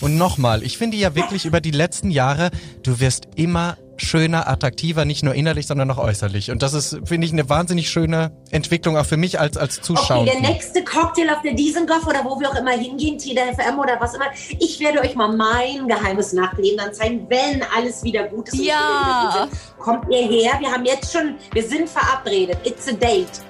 Und nochmal, ich finde ja wirklich über die letzten Jahre, du wirst immer schöner, attraktiver, nicht nur innerlich, sondern auch äußerlich. Und das ist, finde ich, eine wahnsinnig schöne Entwicklung auch für mich als, als Zuschauer. Okay, der nächste Cocktail auf der Dizengoff oder wo wir auch immer hingehen, TDFM FM oder was immer. Ich werde euch mal mein geheimes Nachleben dann zeigen, wenn alles wieder gut ist. Ja. Kommt ihr her? Wir haben jetzt schon, wir sind verabredet. It's a date.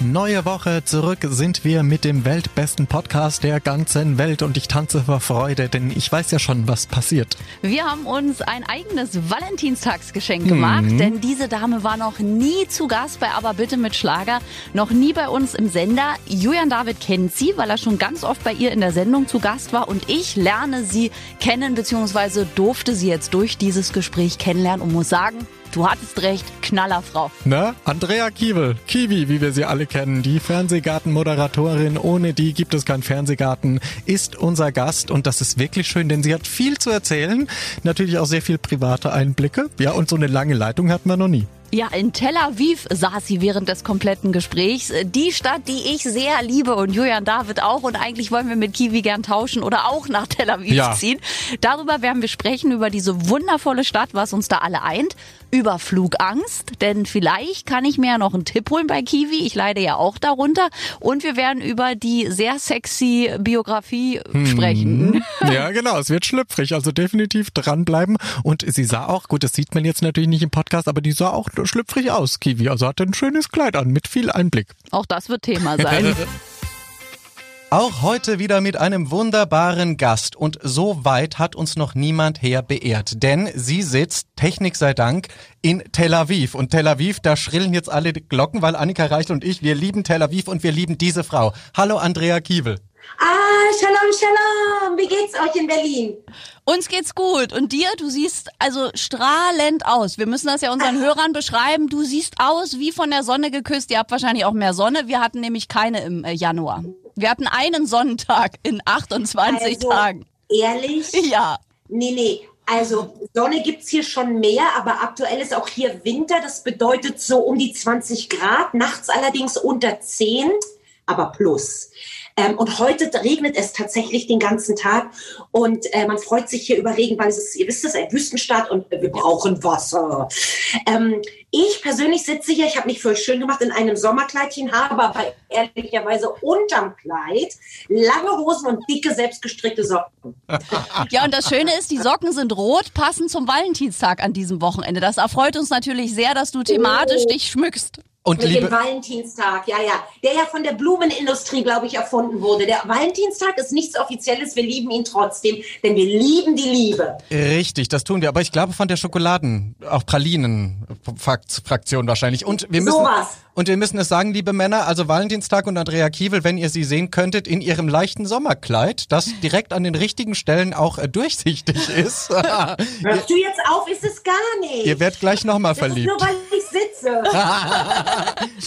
Neue Woche zurück sind wir mit dem weltbesten Podcast der ganzen Welt und ich tanze vor Freude, denn ich weiß ja schon, was passiert. Wir haben uns ein eigenes Valentinstagsgeschenk gemacht, mhm. denn diese Dame war noch nie zu Gast bei Aber bitte mit Schlager, noch nie bei uns im Sender. Julian David kennt sie, weil er schon ganz oft bei ihr in der Sendung zu Gast war und ich lerne sie kennen bzw. durfte sie jetzt durch dieses Gespräch kennenlernen und muss sagen, Du hattest recht, Knallerfrau. Na, Andrea Kiewel, Kiwi, wie wir sie alle kennen, die Fernsehgarten-Moderatorin, ohne die gibt es keinen Fernsehgarten, ist unser Gast und das ist wirklich schön, denn sie hat viel zu erzählen, natürlich auch sehr viel private Einblicke, ja, und so eine lange Leitung hatten wir noch nie. Ja, in Tel Aviv saß sie während des kompletten Gesprächs. Die Stadt, die ich sehr liebe und Julian David auch. Und eigentlich wollen wir mit Kiwi gern tauschen oder auch nach Tel Aviv ja. ziehen. Darüber werden wir sprechen, über diese wundervolle Stadt, was uns da alle eint. Über Flugangst, denn vielleicht kann ich mir ja noch einen Tipp holen bei Kiwi. Ich leide ja auch darunter. Und wir werden über die sehr sexy Biografie hm. sprechen. Ja, genau. Es wird schlüpfrig. Also definitiv dranbleiben. Und sie sah auch, gut, das sieht man jetzt natürlich nicht im Podcast, aber die sah auch schlüpfrig aus, Kiwi. Also hatte ein schönes Kleid an, mit viel Einblick. Auch das wird Thema sein. Auch heute wieder mit einem wunderbaren Gast und so weit hat uns noch niemand her beehrt, denn sie sitzt, Technik sei Dank, in Tel Aviv und Tel Aviv, da schrillen jetzt alle Glocken, weil Annika Reichel und ich, wir lieben Tel Aviv und wir lieben diese Frau. Hallo Andrea Kiewel. Ah, Shalom, Shalom. Wie geht's euch in Berlin? Uns geht's gut. Und dir, du siehst also strahlend aus. Wir müssen das ja unseren Hörern beschreiben. Du siehst aus wie von der Sonne geküsst. Ihr habt wahrscheinlich auch mehr Sonne. Wir hatten nämlich keine im äh, Januar. Wir hatten einen Sonnentag in 28 also, Tagen. Ehrlich? Ja. Nee, nee. Also Sonne gibt's hier schon mehr, aber aktuell ist auch hier Winter. Das bedeutet so um die 20 Grad, nachts allerdings unter 10, aber plus. Ähm, und heute regnet es tatsächlich den ganzen Tag und äh, man freut sich hier über Regen, weil es ist, ihr wisst es, ein Wüstenstaat und wir brauchen Wasser. Ähm, ich persönlich sitze hier, ich habe mich euch schön gemacht in einem Sommerkleidchen, habe aber ehrlicherweise unterm Kleid lange Hosen und dicke selbstgestrickte Socken. Ja, und das Schöne ist, die Socken sind rot, passend zum Valentinstag an diesem Wochenende. Das erfreut uns natürlich sehr, dass du thematisch oh. dich schmückst. Und mit dem Valentinstag, ja, ja. Der ja von der Blumenindustrie, glaube ich, erfunden wurde. Der Valentinstag ist nichts Offizielles, wir lieben ihn trotzdem, denn wir lieben die Liebe. Richtig, das tun wir. Aber ich glaube von der Schokoladen, auch Pralinen-Fraktion wahrscheinlich. Und wir müssen, Sowas. Und wir müssen es sagen, liebe Männer, also Valentinstag und Andrea Kiewel, wenn ihr sie sehen könntet, in ihrem leichten Sommerkleid, das direkt an den richtigen Stellen auch äh, durchsichtig ist. Hörst du jetzt auf? Ist es gar nicht. Ihr werdet gleich nochmal verliebt. nur weil ich sitze.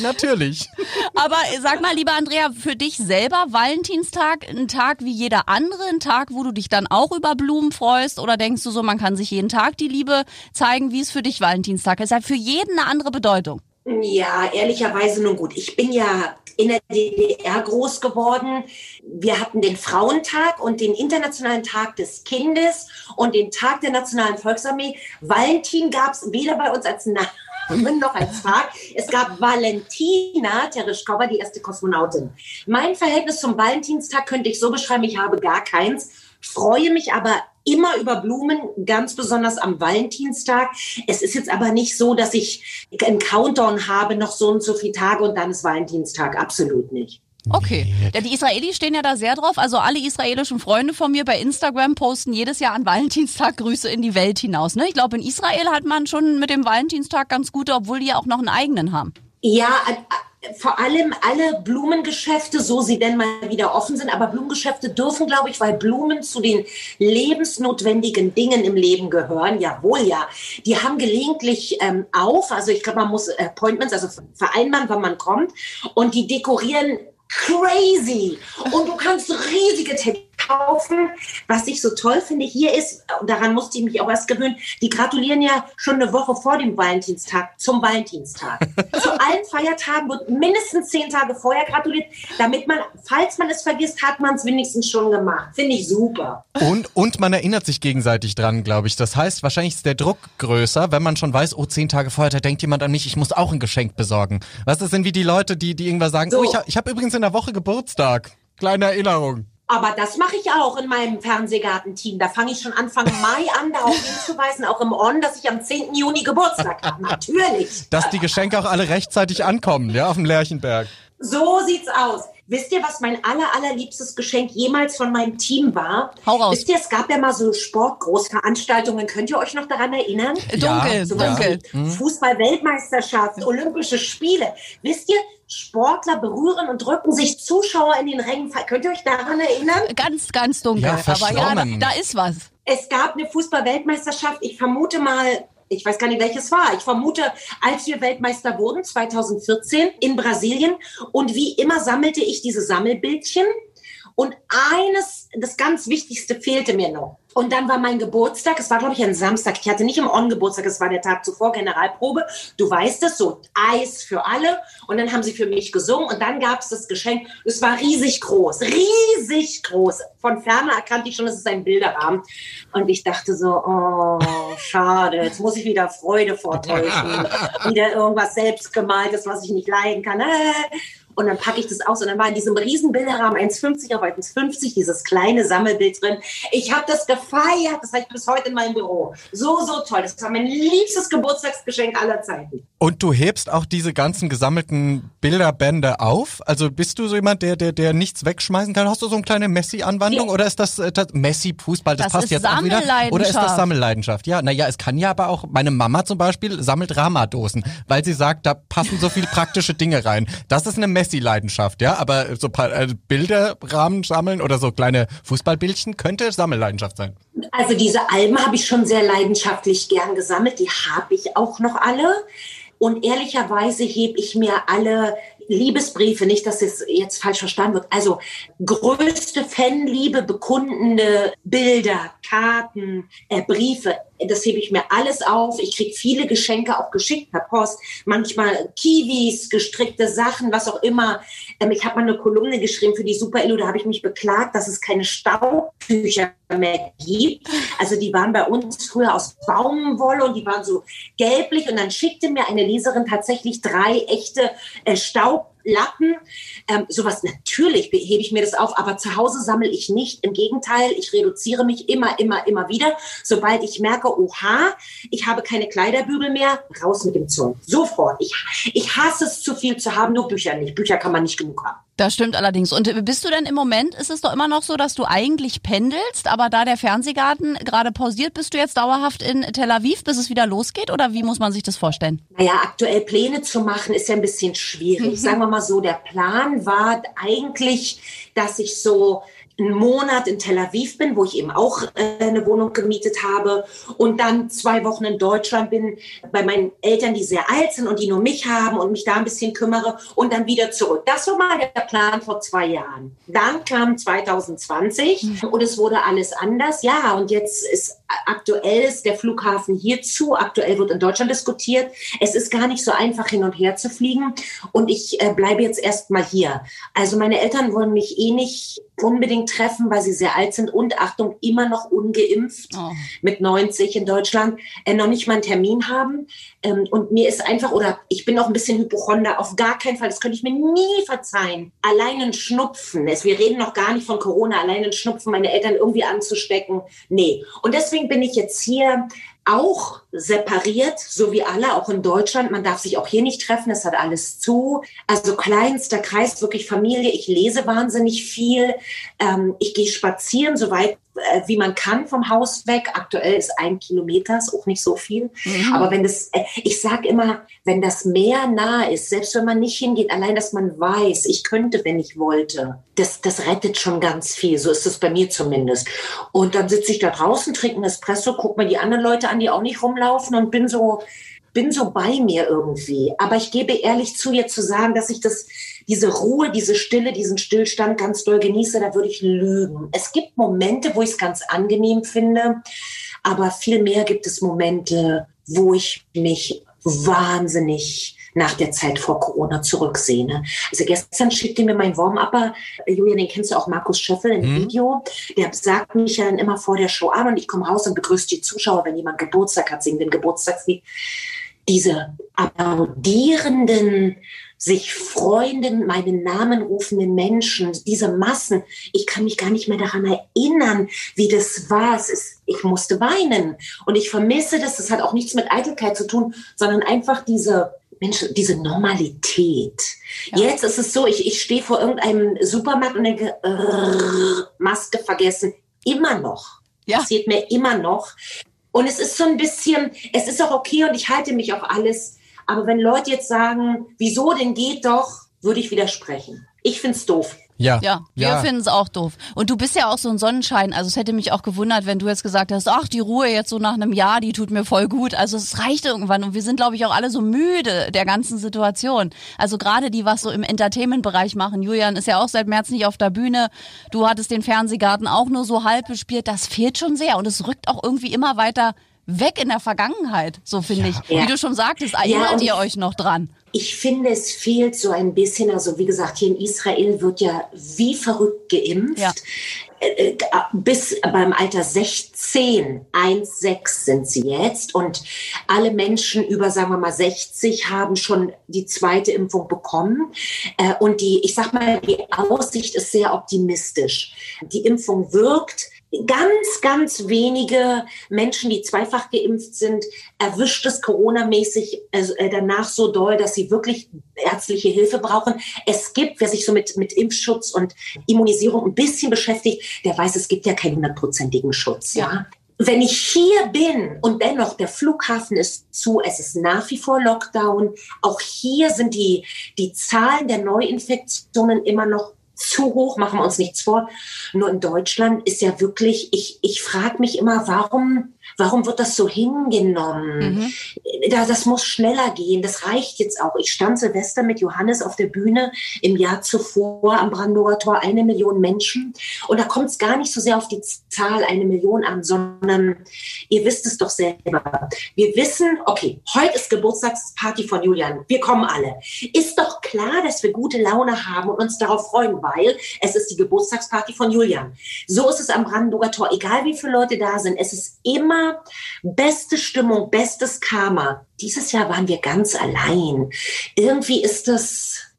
Natürlich. Aber sag mal, lieber Andrea, für dich selber Valentinstag ein Tag wie jeder andere, ein Tag, wo du dich dann auch über Blumen freust? Oder denkst du so, man kann sich jeden Tag die Liebe zeigen? Wie ist für dich Valentinstag? Es hat für jeden eine andere Bedeutung. Ja, ehrlicherweise nun gut. Ich bin ja in der DDR groß geworden. Wir hatten den Frauentag und den Internationalen Tag des Kindes und den Tag der Nationalen Volksarmee. Valentin gab es weder bei uns als Namen noch als Tag. Es gab Valentina Tereshkova, die erste Kosmonautin. Mein Verhältnis zum Valentinstag könnte ich so beschreiben, ich habe gar keins, freue mich aber immer über Blumen, ganz besonders am Valentinstag. Es ist jetzt aber nicht so, dass ich einen Countdown habe, noch so und so viele Tage und dann ist Valentinstag. Absolut nicht. Okay. Ja, die Israelis stehen ja da sehr drauf. Also alle israelischen Freunde von mir bei Instagram posten jedes Jahr an Valentinstag Grüße in die Welt hinaus. Ne? Ich glaube, in Israel hat man schon mit dem Valentinstag ganz gute, obwohl die ja auch noch einen eigenen haben. Ja, vor allem alle Blumengeschäfte, so sie denn mal wieder offen sind, aber Blumengeschäfte dürfen, glaube ich, weil Blumen zu den lebensnotwendigen Dingen im Leben gehören, jawohl, ja. Die haben gelegentlich ähm, auf, also ich glaube, man muss Appointments, also vereinbaren, wann man kommt, und die dekorieren crazy. Und du kannst riesige kaufen. Was ich so toll finde hier ist, daran musste ich mich auch erst gewöhnen, die gratulieren ja schon eine Woche vor dem Valentinstag zum Valentinstag. Zu allen Feiertagen wird mindestens zehn Tage vorher gratuliert, damit man, falls man es vergisst, hat man es wenigstens schon gemacht. Finde ich super. Und, und man erinnert sich gegenseitig dran, glaube ich. Das heißt, wahrscheinlich ist der Druck größer, wenn man schon weiß, oh, zehn Tage vorher, da denkt jemand an mich, ich muss auch ein Geschenk besorgen. Was das sind wie die Leute, die, die irgendwas sagen, so. oh, ich habe hab übrigens in der Woche Geburtstag. Kleine Erinnerung. Aber das mache ich auch in meinem Fernsehgartenteam. Da fange ich schon Anfang Mai an, darauf hinzuweisen, auch im On, dass ich am 10. Juni Geburtstag habe. Natürlich. Dass die Geschenke auch alle rechtzeitig ankommen, ja, auf dem Lerchenberg. So sieht's aus. Wisst ihr, was mein aller, allerliebstes Geschenk jemals von meinem Team war? Hau raus. Wisst ihr, es gab ja mal so Sportgroßveranstaltungen. Könnt ihr euch noch daran erinnern? Ja, dunkel, so dunkel. Fußball-Weltmeisterschaft, Olympische Spiele. Wisst ihr, Sportler berühren und drücken sich Zuschauer in den Rängen. Könnt ihr euch daran erinnern? Ganz, ganz dunkel. Ja, Aber ja, da, da ist was. Es gab eine Fußball-Weltmeisterschaft. Ich vermute mal, ich weiß gar nicht, welches war. Ich vermute, als wir Weltmeister wurden, 2014 in Brasilien. Und wie immer sammelte ich diese Sammelbildchen. Und eines, das ganz Wichtigste fehlte mir noch. Und dann war mein Geburtstag, es war glaube ich ein Samstag, ich hatte nicht im On-Geburtstag, es war der Tag zuvor, Generalprobe. Du weißt es, so Eis für alle. Und dann haben sie für mich gesungen und dann gab es das Geschenk. Es war riesig groß, riesig groß. Von ferne erkannte ich schon, es ist ein Bilderrahmen. Und ich dachte so, oh, schade, jetzt muss ich wieder Freude vortäuschen. wieder irgendwas selbstgemaltes, was ich nicht leiden kann. Und dann packe ich das aus und dann war in diesem riesen Bilderrahmen 1,50 auf 1,50 dieses kleine Sammelbild drin. Ich habe das gefeiert, das habe ich bis heute in meinem Büro. So, so toll. Das war mein liebstes Geburtstagsgeschenk aller Zeiten. Und du hebst auch diese ganzen gesammelten Bilderbände auf? Also bist du so jemand, der, der, der nichts wegschmeißen kann? Hast du so eine kleine Messi-Anwandlung ja. oder ist das, äh, das Messi-Fußball, das, das passt jetzt auch wieder? Oder ist das Sammelleidenschaft? Ja, naja, es kann ja aber auch, meine Mama zum Beispiel sammelt Ramadosen, weil sie sagt, da passen so viele praktische Dinge rein. Das ist eine Messi Messi-Leidenschaft, ja, aber so paar äh, Bilderrahmen sammeln oder so kleine Fußballbildchen könnte Sammelleidenschaft sein. Also diese Alben habe ich schon sehr leidenschaftlich gern gesammelt, die habe ich auch noch alle. Und ehrlicherweise hebe ich mir alle Liebesbriefe, nicht, dass es jetzt falsch verstanden wird. Also größte Fanliebe bekundende Bilder, Karten, äh, Briefe, das hebe ich mir alles auf. Ich kriege viele Geschenke auch geschickt per Post. Manchmal Kiwis, gestrickte Sachen, was auch immer. Ähm, ich habe mal eine Kolumne geschrieben für die Super Illu, da habe ich mich beklagt, dass es keine Staubtücher mehr gibt. Also die waren bei uns früher aus Baumwolle und die waren so gelblich und dann schickte mir eine Leserin tatsächlich drei echte äh, Staub Lappen. Ähm, sowas natürlich hebe ich mir das auf, aber zu Hause sammle ich nicht. Im Gegenteil, ich reduziere mich immer, immer, immer wieder. Sobald ich merke, oha, ich habe keine Kleiderbügel mehr, raus mit dem Zorn. Sofort. Ich, ich hasse es zu viel zu haben, nur Bücher nicht. Bücher kann man nicht genug haben. Das stimmt allerdings. Und bist du denn im Moment, ist es doch immer noch so, dass du eigentlich pendelst, aber da der Fernsehgarten gerade pausiert, bist du jetzt dauerhaft in Tel Aviv, bis es wieder losgeht? Oder wie muss man sich das vorstellen? Naja, aktuell Pläne zu machen, ist ja ein bisschen schwierig. Mhm. Sagen wir mal so, der Plan war eigentlich, dass ich so einen Monat in Tel Aviv bin, wo ich eben auch äh, eine Wohnung gemietet habe und dann zwei Wochen in Deutschland bin bei meinen Eltern, die sehr alt sind und die nur mich haben und mich da ein bisschen kümmere und dann wieder zurück. Das war mal der Plan vor zwei Jahren. Dann kam 2020 mhm. und es wurde alles anders. Ja, und jetzt ist aktuell ist der Flughafen hier zu. Aktuell wird in Deutschland diskutiert. Es ist gar nicht so einfach hin und her zu fliegen und ich äh, bleibe jetzt erstmal hier. Also meine Eltern wollen mich eh nicht unbedingt treffen, weil sie sehr alt sind und Achtung, immer noch ungeimpft oh. mit 90 in Deutschland, äh, noch nicht mal einen Termin haben. Ähm, und mir ist einfach, oder ich bin auch ein bisschen Hypochonder, auf gar keinen Fall, das könnte ich mir nie verzeihen. Allein ein Schnupfen, es, wir reden noch gar nicht von Corona, allein ein Schnupfen, meine Eltern irgendwie anzustecken, nee. Und deswegen bin ich jetzt hier auch separiert, so wie alle, auch in Deutschland. Man darf sich auch hier nicht treffen, es hat alles zu. Also kleinster Kreis, wirklich Familie. Ich lese wahnsinnig viel. Ähm, ich gehe spazieren, soweit wie man kann vom Haus weg. Aktuell ist ein Kilometer, ist auch nicht so viel. Mhm. Aber wenn das, äh, ich sage immer, wenn das Meer nah ist, selbst wenn man nicht hingeht, allein, dass man weiß, ich könnte, wenn ich wollte, das, das rettet schon ganz viel. So ist es bei mir zumindest. Und dann sitze ich da draußen, trinke einen Espresso, gucke mir die anderen Leute an, die auch nicht rumlaufen und bin so, bin so bei mir irgendwie. Aber ich gebe ehrlich zu, jetzt zu sagen, dass ich das, diese Ruhe, diese Stille, diesen Stillstand ganz doll genieße, da würde ich lügen. Es gibt Momente, wo ich es ganz angenehm finde, aber viel mehr gibt es Momente, wo ich mich wahnsinnig nach der Zeit vor Corona zurücksehne. Also gestern schickte mir mein Warm-Upper, äh, Julian, den kennst du auch, Markus Schöffel, ein mhm. Video. Der sagt mich ja dann immer vor der Show an und ich komme raus und begrüße die Zuschauer, wenn jemand Geburtstag hat, singen den Geburtstagslied. Diese applaudierenden, sich freunden, meinen Namen rufenden Menschen, diese Massen, ich kann mich gar nicht mehr daran erinnern, wie das war. Es ist, ich musste weinen und ich vermisse das. Das hat auch nichts mit Eitelkeit zu tun, sondern einfach diese Mensch, diese Normalität. Ja. Jetzt ist es so, ich, ich stehe vor irgendeinem Supermarkt und denke, Maske vergessen. Immer noch. Ja. Passiert mir immer noch. Und es ist so ein bisschen, es ist auch okay und ich halte mich auf alles. Aber wenn Leute jetzt sagen, wieso denn geht doch, würde ich widersprechen. Ich finde es doof. Ja, ja wir ja. finden es auch doof. Und du bist ja auch so ein Sonnenschein. Also es hätte mich auch gewundert, wenn du jetzt gesagt hast, ach, die Ruhe jetzt so nach einem Jahr, die tut mir voll gut. Also es reicht irgendwann. Und wir sind, glaube ich, auch alle so müde der ganzen Situation. Also gerade die, was so im Entertainment-Bereich machen. Julian ist ja auch seit März nicht auf der Bühne. Du hattest den Fernsehgarten auch nur so halb bespielt. Das fehlt schon sehr. Und es rückt auch irgendwie immer weiter weg in der Vergangenheit, so finde ich. Ja. Wie du schon sagtest, erinnert ja, ihr euch noch dran? Ich finde, es fehlt so ein bisschen, also wie gesagt, hier in Israel wird ja wie verrückt geimpft. Ja. Äh, äh, bis beim Alter 16, 1, 6 sind sie jetzt. Und alle Menschen über, sagen wir mal, 60 haben schon die zweite Impfung bekommen. Äh, und die, ich sag mal, die Aussicht ist sehr optimistisch. Die Impfung wirkt ganz, ganz wenige Menschen, die zweifach geimpft sind, erwischt es Corona-mäßig äh, danach so doll, dass sie wirklich ärztliche Hilfe brauchen. Es gibt, wer sich so mit, mit Impfschutz und Immunisierung ein bisschen beschäftigt, der weiß, es gibt ja keinen hundertprozentigen Schutz. Ja. ja. Wenn ich hier bin und dennoch der Flughafen ist zu, es ist nach wie vor Lockdown, auch hier sind die, die Zahlen der Neuinfektionen immer noch zu hoch, machen wir uns nichts vor. Nur in Deutschland ist ja wirklich, ich, ich frage mich immer, warum Warum wird das so hingenommen? Mhm. Das muss schneller gehen. Das reicht jetzt auch. Ich stand Silvester mit Johannes auf der Bühne im Jahr zuvor am Brandenburger Tor eine Million Menschen. Und da kommt es gar nicht so sehr auf die Zahl eine Million an, sondern ihr wisst es doch selber. Wir wissen, okay, heute ist Geburtstagsparty von Julian. Wir kommen alle. Ist doch klar, dass wir gute Laune haben und uns darauf freuen, weil es ist die Geburtstagsparty von Julian. So ist es am Brandenburger Tor. Egal wie viele Leute da sind, es ist immer beste Stimmung, bestes Karma. Dieses Jahr waren wir ganz allein. Irgendwie ist das,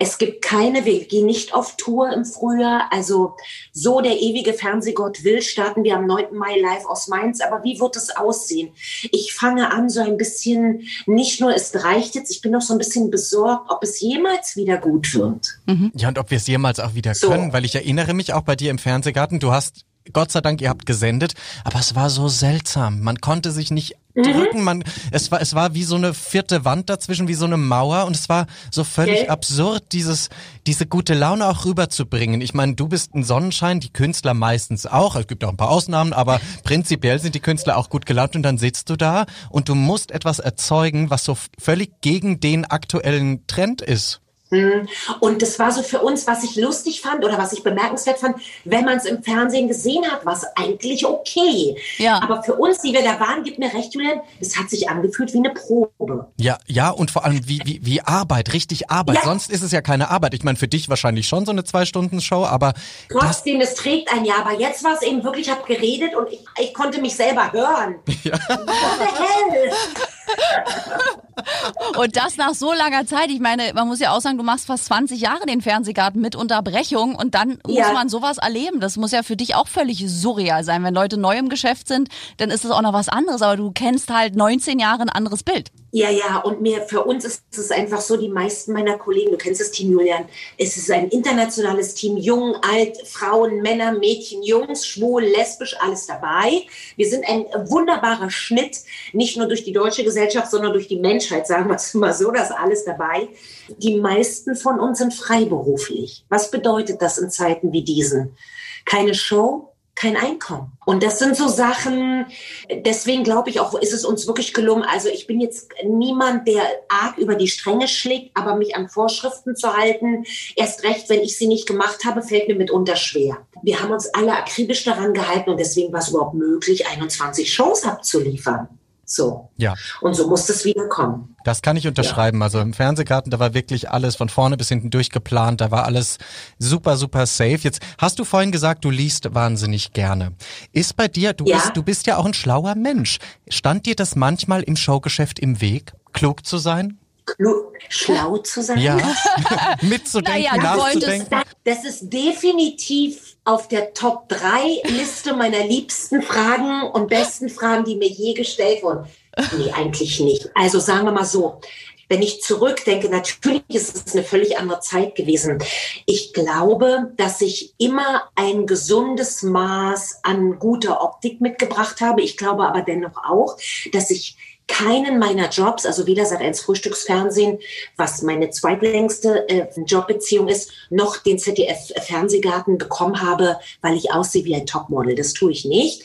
es gibt keine, wir gehen nicht auf Tour im Frühjahr. Also so der ewige Fernsehgott will, starten wir am 9. Mai live aus Mainz. Aber wie wird es aussehen? Ich fange an, so ein bisschen, nicht nur es reicht jetzt, ich bin noch so ein bisschen besorgt, ob es jemals wieder gut wird. Mhm. Ja, und ob wir es jemals auch wieder so. können, weil ich erinnere mich auch bei dir im Fernsehgarten, du hast Gott sei Dank, ihr habt gesendet, aber es war so seltsam. Man konnte sich nicht mhm. drücken, man, es war, es war wie so eine vierte Wand dazwischen, wie so eine Mauer und es war so völlig okay. absurd, dieses, diese gute Laune auch rüberzubringen. Ich meine, du bist ein Sonnenschein, die Künstler meistens auch, es gibt auch ein paar Ausnahmen, aber prinzipiell sind die Künstler auch gut gelaunt und dann sitzt du da und du musst etwas erzeugen, was so völlig gegen den aktuellen Trend ist. Hm. Und das war so für uns, was ich lustig fand oder was ich bemerkenswert fand, wenn man es im Fernsehen gesehen hat, war es eigentlich okay. Ja. Aber für uns, die wir da waren, gibt mir recht, Julian, es hat sich angefühlt wie eine Probe. Ja, ja, und vor allem wie, wie, wie Arbeit, richtig Arbeit. Ja. Sonst ist es ja keine Arbeit. Ich meine, für dich wahrscheinlich schon so eine Zwei-Stunden-Show, aber. Trotzdem, es trägt ein Jahr. Aber jetzt war es eben wirklich, ich habe geredet und ich, ich konnte mich selber hören. Ja. What the hell? Und das nach so langer Zeit. Ich meine, man muss ja auch sagen, du machst fast 20 Jahre den Fernsehgarten mit Unterbrechung und dann ja. muss man sowas erleben. Das muss ja für dich auch völlig surreal sein. Wenn Leute neu im Geschäft sind, dann ist es auch noch was anderes. Aber du kennst halt 19 Jahre ein anderes Bild. Ja, ja, und mir, für uns ist es einfach so, die meisten meiner Kollegen, du kennst das Team Julian, es ist ein internationales Team, jung, alt, Frauen, Männer, Mädchen, Jungs, schwul, lesbisch, alles dabei. Wir sind ein wunderbarer Schnitt, nicht nur durch die deutsche Gesellschaft, sondern durch die Menschheit, sagen wir es mal so, das alles dabei. Die meisten von uns sind freiberuflich. Was bedeutet das in Zeiten wie diesen? Keine Show, kein Einkommen. Und das sind so Sachen, deswegen glaube ich auch, ist es uns wirklich gelungen. Also ich bin jetzt niemand, der arg über die Stränge schlägt, aber mich an Vorschriften zu halten, erst recht, wenn ich sie nicht gemacht habe, fällt mir mitunter schwer. Wir haben uns alle akribisch daran gehalten und deswegen war es überhaupt möglich, 21 Shows abzuliefern. So. Ja. Und so muss es wieder kommen. Das kann ich unterschreiben. Ja. Also im Fernsehgarten, da war wirklich alles von vorne bis hinten durchgeplant. Da war alles super, super safe. Jetzt hast du vorhin gesagt, du liest wahnsinnig gerne. Ist bei dir, du, ja. bist, du bist ja auch ein schlauer Mensch. Stand dir das manchmal im Showgeschäft im Weg, klug zu sein? schlau zu sein? Ja, mitzudenken, naja, nachzudenken. Das, das ist definitiv auf der Top 3 Liste meiner liebsten Fragen und besten Fragen, die mir je gestellt wurden. Nee, eigentlich nicht. Also sagen wir mal so, wenn ich zurückdenke, natürlich ist es eine völlig andere Zeit gewesen. Ich glaube, dass ich immer ein gesundes Maß an guter Optik mitgebracht habe. Ich glaube aber dennoch auch, dass ich keinen meiner Jobs, also weder seit 1 Frühstücksfernsehen, was meine zweitlängste äh, Jobbeziehung ist, noch den ZDF-Fernsehgarten bekommen habe, weil ich aussehe wie ein Topmodel. Das tue ich nicht.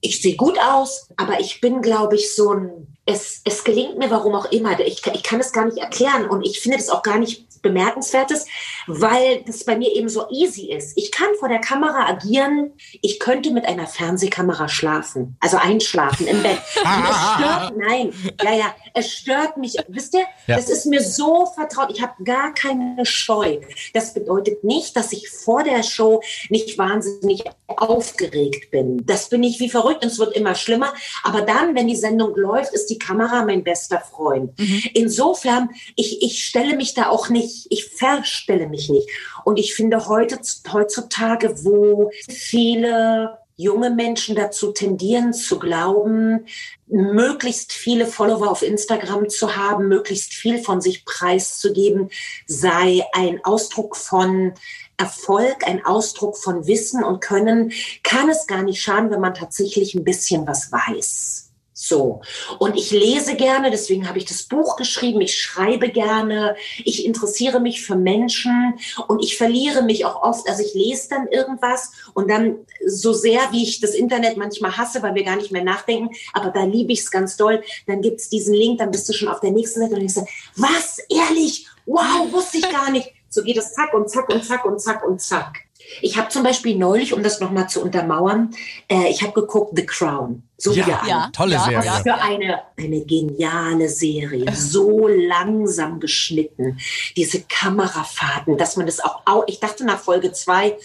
Ich sehe gut aus, aber ich bin, glaube ich, so ein es, es gelingt mir, warum auch immer. Ich, ich kann es gar nicht erklären und ich finde das auch gar nicht bemerkenswertes, weil das bei mir eben so easy ist. Ich kann vor der Kamera agieren. Ich könnte mit einer Fernsehkamera schlafen, also einschlafen im Bett. Und es stört, nein, ja, ja, es stört mich. Wisst ihr, ja. das ist mir so vertraut. Ich habe gar keine Scheu. Das bedeutet nicht, dass ich vor der Show nicht wahnsinnig aufgeregt bin. Das bin ich wie verrückt und es wird immer schlimmer. Aber dann, wenn die Sendung läuft, ist die Kamera mein bester Freund. Mhm. Insofern, ich, ich stelle mich da auch nicht ich, ich verstelle mich nicht. Und ich finde heute, heutzutage, wo viele junge Menschen dazu tendieren zu glauben, möglichst viele Follower auf Instagram zu haben, möglichst viel von sich preiszugeben, sei ein Ausdruck von Erfolg, ein Ausdruck von Wissen und Können, kann es gar nicht schaden, wenn man tatsächlich ein bisschen was weiß. So. Und ich lese gerne, deswegen habe ich das Buch geschrieben. Ich schreibe gerne. Ich interessiere mich für Menschen und ich verliere mich auch oft. Also ich lese dann irgendwas und dann so sehr, wie ich das Internet manchmal hasse, weil wir gar nicht mehr nachdenken, aber da liebe ich es ganz doll. Dann gibt es diesen Link, dann bist du schon auf der nächsten Seite und ich sage, was? Ehrlich? Wow, wusste ich gar nicht. So geht es zack und zack und zack und zack und zack. Ich habe zum Beispiel neulich, um das nochmal zu untermauern, äh, ich habe geguckt The Crown. So ja, ja, ja tolle ja, Serie. Was für eine, eine geniale Serie. So langsam geschnitten. Diese Kamerafahrten, dass man das auch, ich dachte nach Folge zwei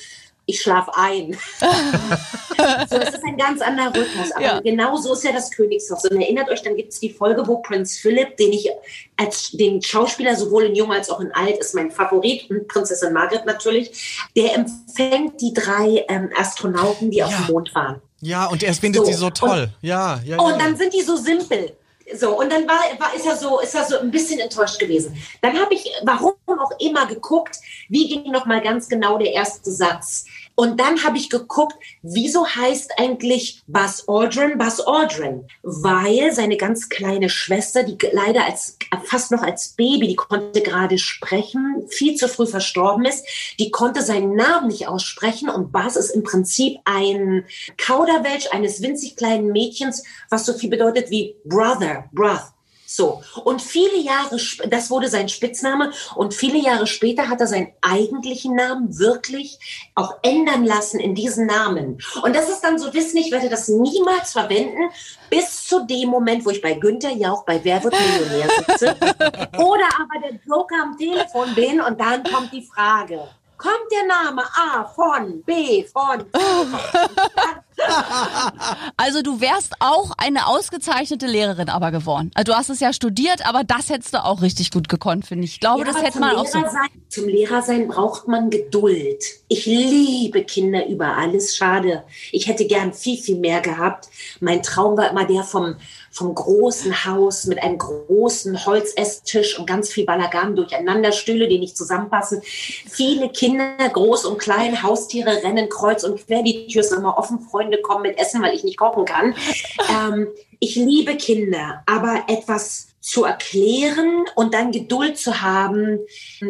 ich schlafe ein. so, es ist ein ganz anderer Rhythmus. Aber ja. genau so ist ja das Königshaus. Und erinnert euch, dann gibt es die Folge, wo Prinz Philipp, den ich als den Schauspieler sowohl in Jung als auch in Alt ist mein Favorit, und Prinzessin Margaret natürlich, der empfängt die drei ähm, Astronauten, die ja. auf dem Mond waren. Ja, und er findet so. sie so toll. Und, ja, ja, ja. Und dann sind die so simpel. So, und dann war, war, ist, er so, ist er so ein bisschen enttäuscht gewesen. Dann habe ich, warum auch immer, geguckt, wie ging noch mal ganz genau der erste Satz. Und dann habe ich geguckt, wieso heißt eigentlich Buzz Aldrin Buzz Aldrin? Weil seine ganz kleine Schwester, die leider als fast noch als Baby, die konnte gerade sprechen, viel zu früh verstorben ist, die konnte seinen Namen nicht aussprechen und Buzz ist im Prinzip ein Kauderwelsch eines winzig kleinen Mädchens, was so viel bedeutet wie Brother, Brother. So. Und viele Jahre, das wurde sein Spitzname. Und viele Jahre später hat er seinen eigentlichen Namen wirklich auch ändern lassen in diesen Namen. Und das ist dann so wissen, ich werde das niemals verwenden, bis zu dem Moment, wo ich bei Günther Jauch bei Wer wird Millionär sitze. Oder aber der Joker am Telefon bin und dann kommt die Frage kommt der Name A von B von. also du wärst auch eine ausgezeichnete Lehrerin aber geworden. Also du hast es ja studiert, aber das hättest du auch richtig gut gekonnt, finde ich. Ich glaube, ja, das hätte man auch so. Sein, zum Lehrersein braucht man Geduld. Ich liebe Kinder über alles. Schade. Ich hätte gern viel, viel mehr gehabt. Mein Traum war immer der vom vom großen Haus mit einem großen Holzesstisch und ganz viel Balagan durcheinander, Stühle, die nicht zusammenpassen. Viele Kinder, groß und klein, Haustiere rennen kreuz und quer. Die Tür ist immer offen, Freunde kommen mit Essen, weil ich nicht kochen kann. Ähm, ich liebe Kinder, aber etwas zu erklären und dann Geduld zu haben,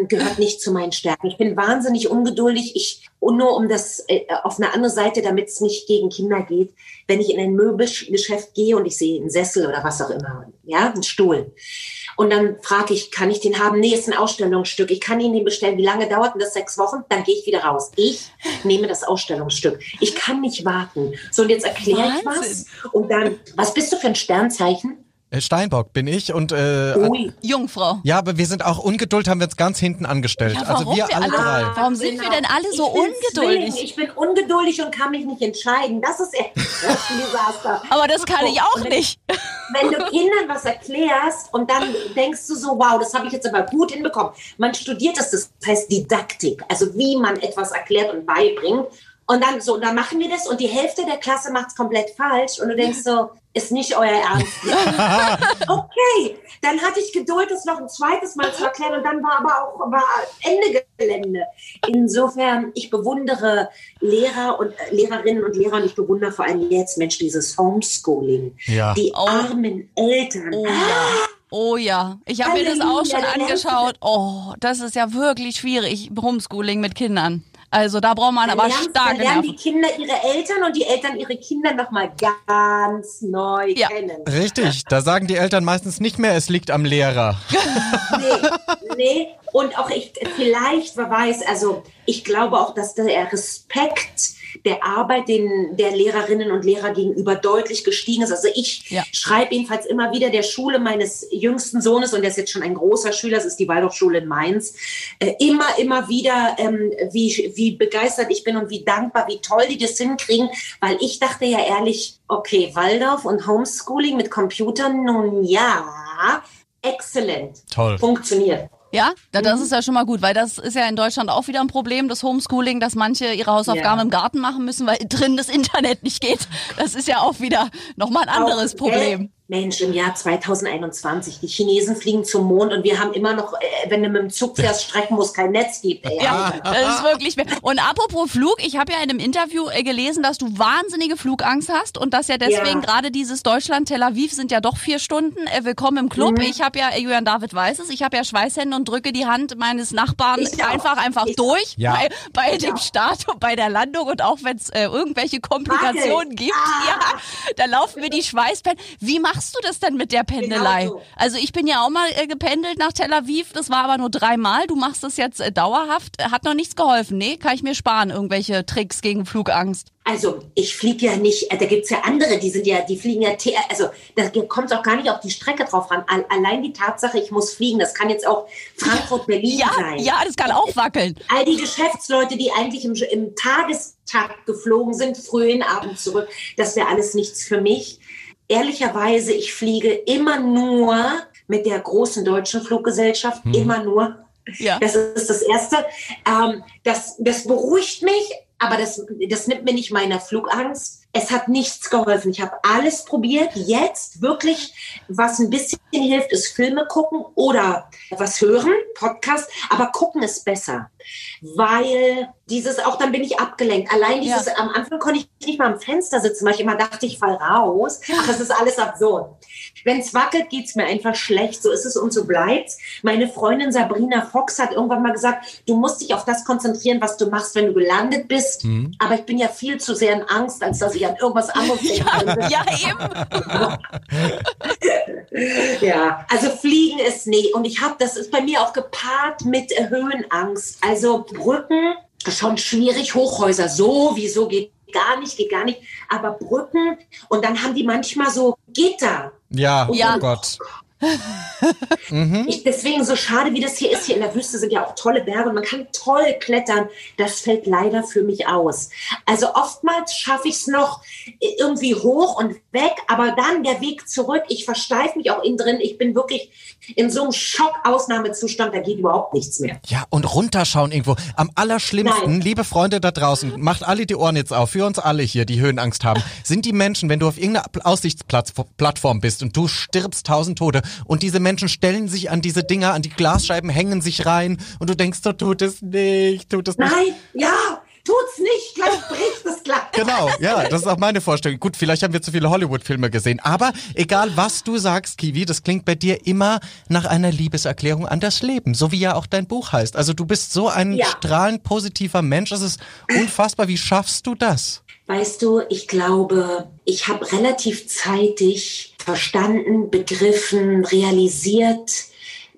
gehört nicht zu meinen Stärken. Ich bin wahnsinnig ungeduldig. Ich, und nur um das äh, auf eine andere Seite, damit es nicht gegen Kinder geht, wenn ich in ein Möbelgeschäft gehe und ich sehe einen Sessel oder was auch immer, ja, einen Stuhl. Und dann frage ich, kann ich den haben? Nee, ist ein Ausstellungsstück. Ich kann ihn den bestellen. Wie lange dauert denn das? Sechs Wochen? Dann gehe ich wieder raus. Ich nehme das Ausstellungsstück. Ich kann nicht warten. So, und jetzt erkläre ich was. Und dann, was bist du für ein Sternzeichen? Äh, Steinbock bin ich und äh, Ui. Jungfrau. Ja, aber wir sind auch Ungeduld, haben wir uns ganz hinten angestellt. Ja, also wir, wir alle drei. Warum sind genau. wir denn alle so ich ungeduldig? Ich bin ungeduldig und kann mich nicht entscheiden. Das ist echt ein Desaster. aber das kann ich auch nicht. Wenn du Kindern was erklärst und dann denkst du so, wow, das habe ich jetzt aber gut hinbekommen. Man studiert das, das heißt Didaktik, also wie man etwas erklärt und beibringt. Und dann so, dann machen wir das und die Hälfte der Klasse macht es komplett falsch und du denkst so, ist nicht euer Ernst. okay, dann hatte ich Geduld, das noch ein zweites Mal zu erklären und dann war aber auch war Ende Gelände. Insofern, ich bewundere Lehrer und äh, Lehrerinnen und Lehrer und ich bewundere vor allem jetzt, Mensch, dieses Homeschooling. Ja. Die oh. armen Eltern. Oh, ja. Oh ja, ich habe mir das auch schon angeschaut. Oh, das ist ja wirklich schwierig, Homeschooling mit Kindern. Also da braucht man dann aber lernen, starke Dann lernen die Kinder ihre Eltern und die Eltern ihre Kinder nochmal ganz neu ja. kennen. Richtig, da sagen die Eltern meistens nicht mehr, es liegt am Lehrer. nee, nee. Und auch ich, vielleicht, wer weiß, also ich glaube auch, dass der Respekt der Arbeit den, der Lehrerinnen und Lehrer gegenüber deutlich gestiegen ist. Also ich ja. schreibe jedenfalls immer wieder der Schule meines jüngsten Sohnes, und der ist jetzt schon ein großer Schüler, das ist die Waldorfschule in Mainz, äh, immer, immer wieder, ähm, wie, wie begeistert ich bin und wie dankbar, wie toll die das hinkriegen, weil ich dachte ja ehrlich, okay, Waldorf und Homeschooling mit Computern, nun ja, exzellent. Toll. Funktioniert. Ja, das mhm. ist ja schon mal gut, weil das ist ja in Deutschland auch wieder ein Problem, das Homeschooling, dass manche ihre Hausaufgaben ja. im Garten machen müssen, weil drin das Internet nicht geht. Das ist ja auch wieder nochmal ein anderes auch, Problem. Mensch, im Jahr 2021, die Chinesen fliegen zum Mond und wir haben immer noch, äh, wenn du mit dem Zug fährst, Strecken, wo es kein Netz gibt. Ey. Ja, das ist wirklich. Und apropos Flug, ich habe ja in einem Interview äh, gelesen, dass du wahnsinnige Flugangst hast und dass ja deswegen ja. gerade dieses Deutschland-Tel Aviv sind ja doch vier Stunden. Äh, willkommen im Club. Mhm. Ich habe ja, Julian David weiß es, ich habe ja Schweißhände und drücke die Hand meines Nachbarn einfach, einfach ich durch ja. bei, bei ja. dem Start und bei der Landung und auch wenn es äh, irgendwelche Komplikationen Wackel. gibt, ah. ja, da laufen mir die Schweißperlen. Wie machst machst du das denn mit der Pendelei? Genau so. Also ich bin ja auch mal äh, gependelt nach Tel Aviv, das war aber nur dreimal. Du machst das jetzt äh, dauerhaft. Hat noch nichts geholfen. Nee, kann ich mir sparen, irgendwelche Tricks gegen Flugangst. Also ich fliege ja nicht, äh, da gibt's ja andere, die sind ja, die fliegen ja, also da kommt es auch gar nicht auf die Strecke drauf ran. Allein die Tatsache, ich muss fliegen, das kann jetzt auch Frankfurt-Berlin ja, sein. Ja, das kann auch wackeln. All die Geschäftsleute, die eigentlich im, im Tagestakt geflogen sind, frühen Abend zurück, das wäre alles nichts für mich ehrlicherweise, ich fliege immer nur mit der großen deutschen Fluggesellschaft, hm. immer nur. Ja. Das ist das Erste. Ähm, das, das beruhigt mich, aber das, das nimmt mir nicht meine Flugangst. Es hat nichts geholfen. Ich habe alles probiert. Jetzt wirklich, was ein bisschen hilft, ist Filme gucken oder was hören, Podcast. Aber gucken ist besser, weil dieses auch dann bin ich abgelenkt. Allein dieses ja. am Anfang konnte ich nicht mal am Fenster sitzen, weil ich immer dachte, ich fall raus. Ach, es ist alles absurd. Wenn es wackelt, geht's mir einfach schlecht. So ist es und so bleibt's. Meine Freundin Sabrina Fox hat irgendwann mal gesagt, du musst dich auf das konzentrieren, was du machst, wenn du gelandet bist. Mhm. Aber ich bin ja viel zu sehr in Angst, als dass ich an irgendwas anderes denke. ja, ja, eben. ja, also Fliegen ist nee. Und ich habe, das ist bei mir auch gepaart mit Höhenangst. Also Brücken, schon schwierig. Hochhäuser sowieso geht gar nicht, geht gar nicht. Aber Brücken und dann haben die manchmal so Gitter. Ja, oh, oh Gott mhm. deswegen so schade, wie das hier ist. Hier in der Wüste sind ja auch tolle Berge und man kann toll klettern. Das fällt leider für mich aus. Also oftmals schaffe ich es noch irgendwie hoch und weg, aber dann der Weg zurück. Ich versteife mich auch innen drin. Ich bin wirklich in so einem Schock-Ausnahmezustand. Da geht überhaupt nichts mehr. Ja, und runterschauen irgendwo. Am allerschlimmsten, Nein. liebe Freunde da draußen, macht alle die Ohren jetzt auf. Für uns alle hier, die Höhenangst haben, sind die Menschen, wenn du auf irgendeiner Aussichtsplattform bist und du stirbst tausend Tote und diese Menschen stellen sich an diese Dinger, an die Glasscheiben, hängen sich rein und du denkst, so tut es nicht, tut es nicht. Nein, ja, tut's nicht. gleich bricht es gleich. Genau, ja, das ist auch meine Vorstellung. Gut, vielleicht haben wir zu viele Hollywood-Filme gesehen, aber egal was du sagst, Kiwi, das klingt bei dir immer nach einer Liebeserklärung an das Leben, so wie ja auch dein Buch heißt. Also du bist so ein ja. strahlend positiver Mensch, das ist unfassbar. Wie schaffst du das? Weißt du, ich glaube, ich habe relativ zeitig verstanden, begriffen, realisiert,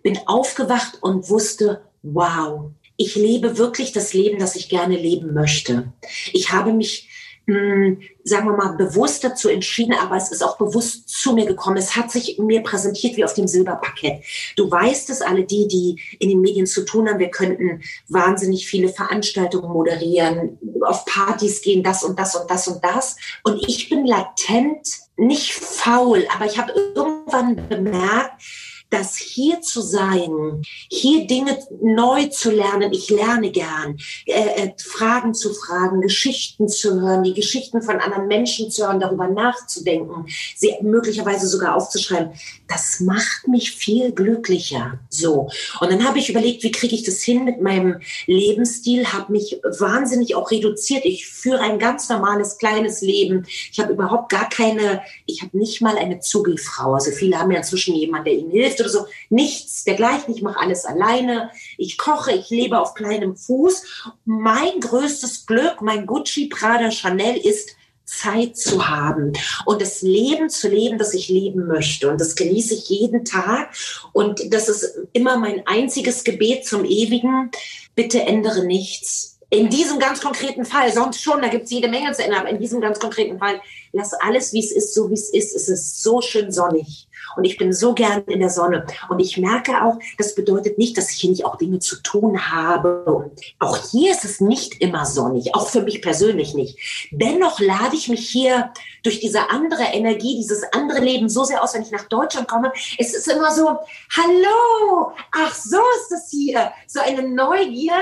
bin aufgewacht und wusste, wow, ich lebe wirklich das Leben, das ich gerne leben möchte. Ich habe mich, mh, hm, sagen wir mal, bewusst dazu entschieden, aber es ist auch bewusst zu mir gekommen. Es hat sich mir präsentiert wie auf dem Silberparkett. Du weißt es, alle die, die in den Medien zu tun haben, wir könnten wahnsinnig viele Veranstaltungen moderieren, auf Partys gehen, das und das und das und das. Und ich bin latent nicht faul, aber ich habe irgendwann bemerkt, dass hier zu sein, hier Dinge neu zu lernen, ich lerne gern, äh, äh, Fragen zu fragen, Geschichten zu hören, die Geschichten von anderen Menschen zu hören, darüber nachzudenken, sie möglicherweise sogar aufzuschreiben, das macht mich viel glücklicher. So. Und dann habe ich überlegt, wie kriege ich das hin mit meinem Lebensstil, habe mich wahnsinnig auch reduziert. Ich führe ein ganz normales kleines Leben. Ich habe überhaupt gar keine, ich habe nicht mal eine Zugelfrau. Also viele haben ja inzwischen jemanden, der ihnen hilft oder so. Nichts dergleichen. Ich mache alles alleine. Ich koche, ich lebe auf kleinem Fuß. Mein größtes Glück, mein Gucci, Prada, Chanel ist Zeit zu haben und das Leben zu leben, das ich leben möchte. Und das genieße ich jeden Tag. Und das ist immer mein einziges Gebet zum Ewigen. Bitte ändere nichts. In diesem ganz konkreten Fall, sonst schon, da gibt es jede Menge zu ändern, aber in diesem ganz konkreten Fall, lass alles, wie es ist, so wie es ist. Es ist so schön sonnig. Und ich bin so gern in der Sonne. Und ich merke auch, das bedeutet nicht, dass ich hier nicht auch Dinge zu tun habe. Und auch hier ist es nicht immer sonnig, auch für mich persönlich nicht. Dennoch lade ich mich hier durch diese andere Energie, dieses andere Leben so sehr aus, wenn ich nach Deutschland komme. Es ist immer so, hallo, ach so ist das hier. So eine Neugier,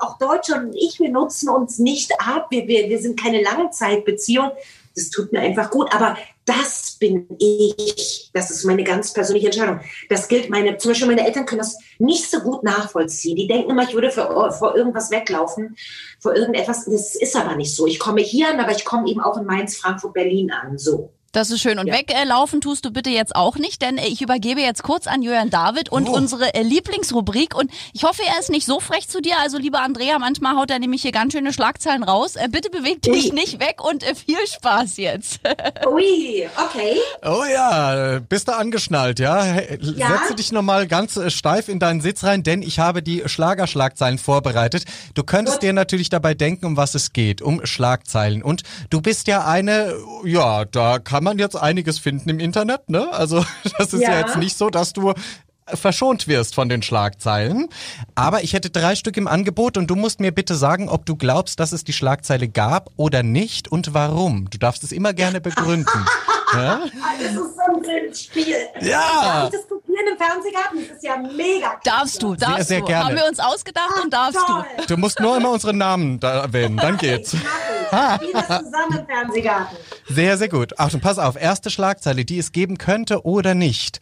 auch Deutschland und ich, wir nutzen uns nicht ab. Wir, wir, wir sind keine Langzeitbeziehung. Das tut mir einfach gut. Aber das bin ich. Das ist meine ganz persönliche Entscheidung. Das gilt meine, zum Beispiel meine Eltern können das nicht so gut nachvollziehen. Die denken immer, ich würde vor, vor irgendwas weglaufen, vor irgendetwas. Das ist aber nicht so. Ich komme hier an, aber ich komme eben auch in Mainz, Frankfurt, Berlin an. So. Das ist schön. Und ja. weglaufen tust du bitte jetzt auch nicht, denn ich übergebe jetzt kurz an Julian David und oh. unsere äh, Lieblingsrubrik. Und ich hoffe, er ist nicht so frech zu dir. Also, lieber Andrea, manchmal haut er nämlich hier ganz schöne Schlagzeilen raus. Äh, bitte beweg dich Ui. nicht weg und äh, viel Spaß jetzt. Ui, okay. Oh ja, bist du angeschnallt, ja? ja? Setze dich nochmal ganz steif in deinen Sitz rein, denn ich habe die Schlagerschlagzeilen vorbereitet. Du könntest Gut. dir natürlich dabei denken, um was es geht, um Schlagzeilen. Und du bist ja eine, ja, da kann man jetzt einiges finden im Internet, ne? Also das ist ja, ja jetzt nicht so, dass du verschont wirst von den Schlagzeilen. Aber ich hätte drei Stück im Angebot und du musst mir bitte sagen, ob du glaubst, dass es die Schlagzeile gab oder nicht und warum. Du darfst es immer gerne begründen. ja? Das ist so ein Spiel. Ja. Darf ich das kopieren im Fernsehgarten? Das ist ja mega. Darfst du, darfst sehr, sehr du. Gerne. Haben wir uns ausgedacht Ach, und darfst toll. du. Du musst nur immer unseren Namen da erwähnen, dann geht's. Ich. das zusammen im Fernsehgarten. Sehr, sehr gut. Achtung, pass auf. Erste Schlagzeile, die es geben könnte oder nicht.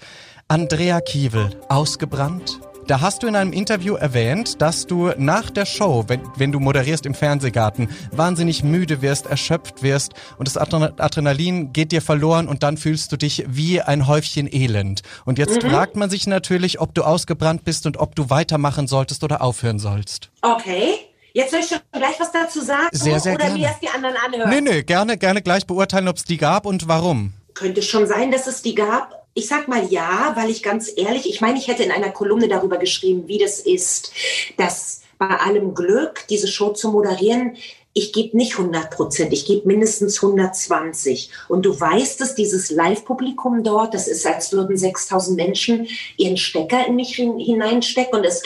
Andrea Kiewel, ausgebrannt? Da hast du in einem Interview erwähnt, dass du nach der Show, wenn, wenn du moderierst im Fernsehgarten, wahnsinnig müde wirst, erschöpft wirst und das Adrenalin geht dir verloren und dann fühlst du dich wie ein Häufchen Elend. Und jetzt mhm. fragt man sich natürlich, ob du ausgebrannt bist und ob du weitermachen solltest oder aufhören sollst. Okay. Jetzt soll ich schon gleich was dazu sagen sehr, sehr oder gerne. wie erst die anderen anhören? Nee, nee, gerne, gerne gleich beurteilen, ob es die gab und warum. Könnte schon sein, dass es die gab. Ich sag mal ja, weil ich ganz ehrlich, ich meine, ich hätte in einer Kolumne darüber geschrieben, wie das ist, dass bei allem Glück diese Show zu moderieren, ich gebe nicht 100 Prozent, ich gebe mindestens 120. Und du weißt es, dieses Live-Publikum dort, das ist, als würden 6000 Menschen ihren Stecker in mich hineinstecken und es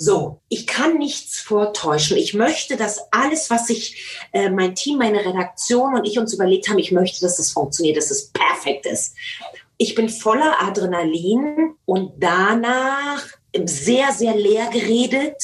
so, ich kann nichts vortäuschen. Ich möchte, dass alles, was sich äh, mein Team, meine Redaktion und ich uns überlegt haben, ich möchte, dass es funktioniert, dass es perfekt ist. Ich bin voller Adrenalin und danach sehr, sehr leer geredet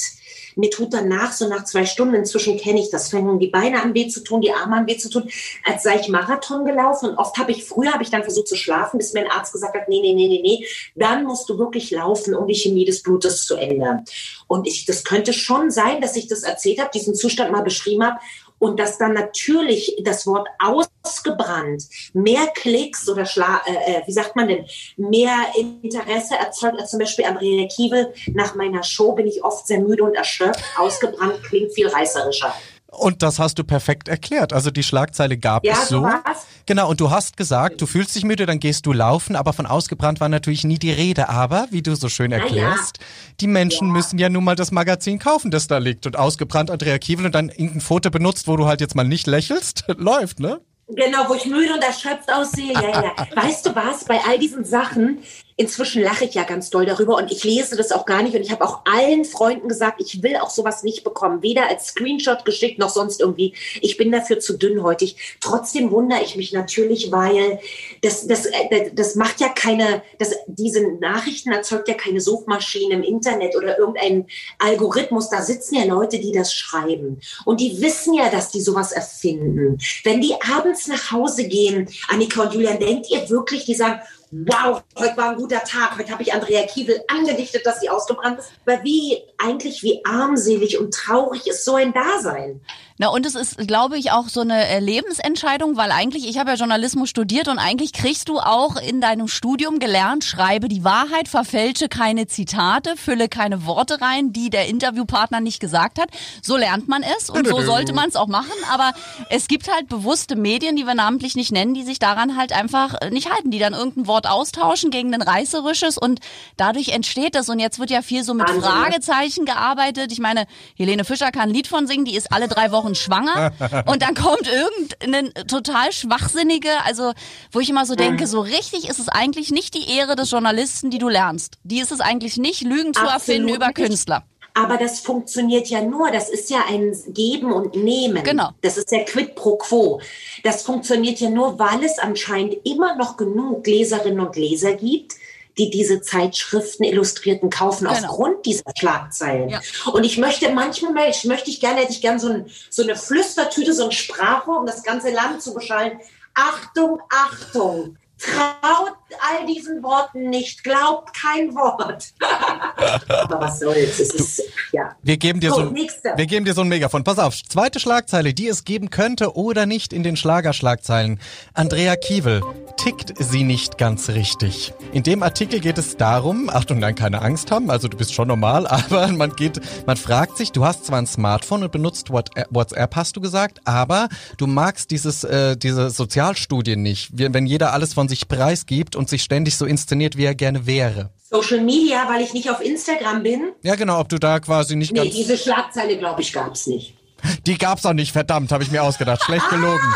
mir tut danach, so nach zwei Stunden, inzwischen kenne ich das, fangen die Beine an weh zu tun, die Arme an weh zu tun, als sei ich Marathon gelaufen. Und oft habe ich, früher habe ich dann versucht zu schlafen, bis mir ein Arzt gesagt hat, nee, nee, nee, nee, nee, dann musst du wirklich laufen, um die Chemie des Blutes zu ändern. Und ich, das könnte schon sein, dass ich das erzählt habe, diesen Zustand mal beschrieben habe und dass dann natürlich das Wort ausgebrannt mehr Klicks oder Schla äh, äh, wie sagt man denn, mehr Interesse erzeugt als zum Beispiel Andrea Kiewel. Nach meiner Show bin ich oft sehr müde und erschöpft. Ausgebrannt klingt viel reißerischer. Und das hast du perfekt erklärt. Also die Schlagzeile gab ja, es so. War's. Genau, und du hast gesagt, du fühlst dich müde, dann gehst du laufen, aber von ausgebrannt war natürlich nie die Rede. Aber, wie du so schön erklärst, ja. die Menschen ja. müssen ja nun mal das Magazin kaufen, das da liegt. Und ausgebrannt Andrea Kiewel und dann irgendein Foto benutzt, wo du halt jetzt mal nicht lächelst, läuft, ne? Genau, wo ich müde und erschöpft aussehe. Ja, ja. Weißt du was? Bei all diesen Sachen Inzwischen lache ich ja ganz doll darüber und ich lese das auch gar nicht. Und ich habe auch allen Freunden gesagt, ich will auch sowas nicht bekommen. Weder als Screenshot geschickt noch sonst irgendwie. Ich bin dafür zu dünnhäutig. Trotzdem wundere ich mich natürlich, weil das, das, äh, das macht ja keine, das, diese Nachrichten erzeugt ja keine Suchmaschine im Internet oder irgendein Algorithmus. Da sitzen ja Leute, die das schreiben. Und die wissen ja, dass die sowas erfinden. Wenn die abends nach Hause gehen, Annika und Julian, denkt ihr wirklich, die sagen, wow, heute war ein guter Tag, heute habe ich Andrea Kiewel angedichtet, dass sie ausgebrannt ist. Aber wie, eigentlich wie armselig und traurig ist so ein Dasein. Na und es ist, glaube ich, auch so eine äh, Lebensentscheidung, weil eigentlich, ich habe ja Journalismus studiert und eigentlich kriegst du auch in deinem Studium gelernt, schreibe die Wahrheit, verfälsche keine Zitate, fülle keine Worte rein, die der Interviewpartner nicht gesagt hat. So lernt man es und so sollte man es auch machen. Aber es gibt halt bewusste Medien, die wir namentlich nicht nennen, die sich daran halt einfach äh, nicht halten, die dann irgendein Wort austauschen gegen ein reißerisches und dadurch entsteht das. Und jetzt wird ja viel so mit Fragezeichen gearbeitet. Ich meine, Helene Fischer kann ein Lied von singen, die ist alle drei Wochen Wochen schwanger und dann kommt irgendeine total schwachsinnige, also wo ich immer so denke, so richtig ist es eigentlich nicht die Ehre des Journalisten, die du lernst. Die ist es eigentlich nicht, Lügen zu Absolut erfinden über nicht. Künstler. Aber das funktioniert ja nur, das ist ja ein Geben und Nehmen. Genau. Das ist ja quid pro quo. Das funktioniert ja nur, weil es anscheinend immer noch genug Leserinnen und Leser gibt, die diese Zeitschriften Illustrierten kaufen genau. aufgrund dieser Schlagzeilen. Ja. Und ich möchte manchmal, ich möchte ich gerne, hätte ich gerne so, ein, so eine Flüstertüte, so ein Sprachrohr, um das ganze Land zu beschallen. Achtung, Achtung! Traut all diesen Worten nicht, glaubt kein Wort. Aber was soll's? Es ist, ja. Wir geben dir so, so ein, wir geben dir so ein Megafon. Pass auf, zweite Schlagzeile, die es geben könnte oder nicht in den Schlagerschlagzeilen. Andrea Kiewel tickt sie nicht ganz richtig. In dem Artikel geht es darum, Achtung, nein, keine Angst haben, also du bist schon normal, aber man geht, man fragt sich, du hast zwar ein Smartphone und benutzt WhatsApp, hast du gesagt, aber du magst dieses, äh, diese Sozialstudien nicht, wenn jeder alles von sich preisgibt und sich ständig so inszeniert, wie er gerne wäre. Social Media, weil ich nicht auf Instagram bin? Ja, genau, ob du da quasi nicht nee, diese Schlagzeile, glaube ich, gab es nicht. Die gab's auch nicht, verdammt, habe ich mir ausgedacht. Schlecht gelogen.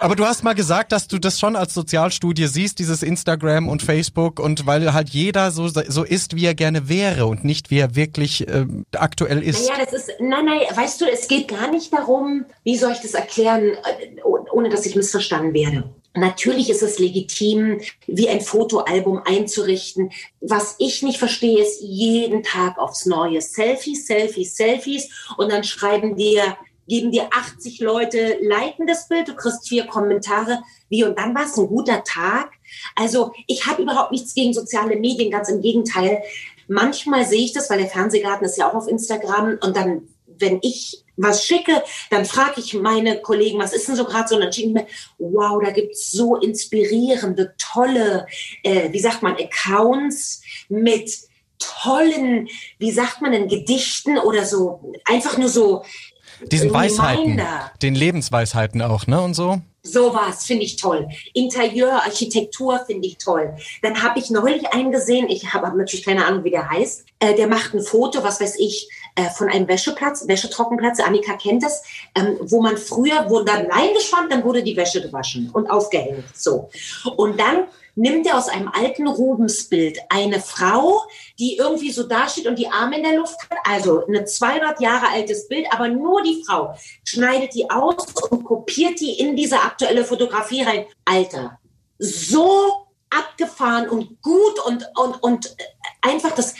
Aber du hast mal gesagt, dass du das schon als Sozialstudie siehst, dieses Instagram und Facebook und weil halt jeder so, so ist, wie er gerne wäre und nicht wie er wirklich äh, aktuell ist. Naja, das ist, nein, nein, weißt du, es geht gar nicht darum, wie soll ich das erklären, äh, ohne dass ich missverstanden werde. Natürlich ist es legitim, wie ein Fotoalbum einzurichten. Was ich nicht verstehe, ist jeden Tag aufs Neue Selfies, Selfies, Selfies und dann schreiben dir geben dir 80 Leute, liken das Bild, du kriegst vier Kommentare, wie und dann war es ein guter Tag. Also ich habe überhaupt nichts gegen soziale Medien, ganz im Gegenteil. Manchmal sehe ich das, weil der Fernsehgarten ist ja auch auf Instagram und dann, wenn ich was schicke, dann frage ich meine Kollegen, was ist denn so gerade so? Und dann schicken mir, wow, da gibt's so inspirierende, tolle, äh, wie sagt man, Accounts mit tollen, wie sagt man denn, Gedichten oder so, einfach nur so diesen Weisheiten, den Lebensweisheiten auch, ne, und so? Sowas finde ich toll. Interieur, Architektur finde ich toll. Dann habe ich neulich einen gesehen, ich habe natürlich keine Ahnung, wie der heißt. Äh, der macht ein Foto, was weiß ich, äh, von einem Wäscheplatz, Wäschetrockenplatz, Annika kennt das, ähm, wo man früher wurde dann Lein gespannt, dann wurde die Wäsche gewaschen und aufgehängt. So. Und dann nimmt er aus einem alten Rubensbild eine Frau, die irgendwie so dasteht und die Arme in der Luft hat, also ein 200 Jahre altes Bild, aber nur die Frau, schneidet die aus und kopiert die in diese aktuelle Fotografie rein. Alter, so abgefahren und gut und, und, und einfach das,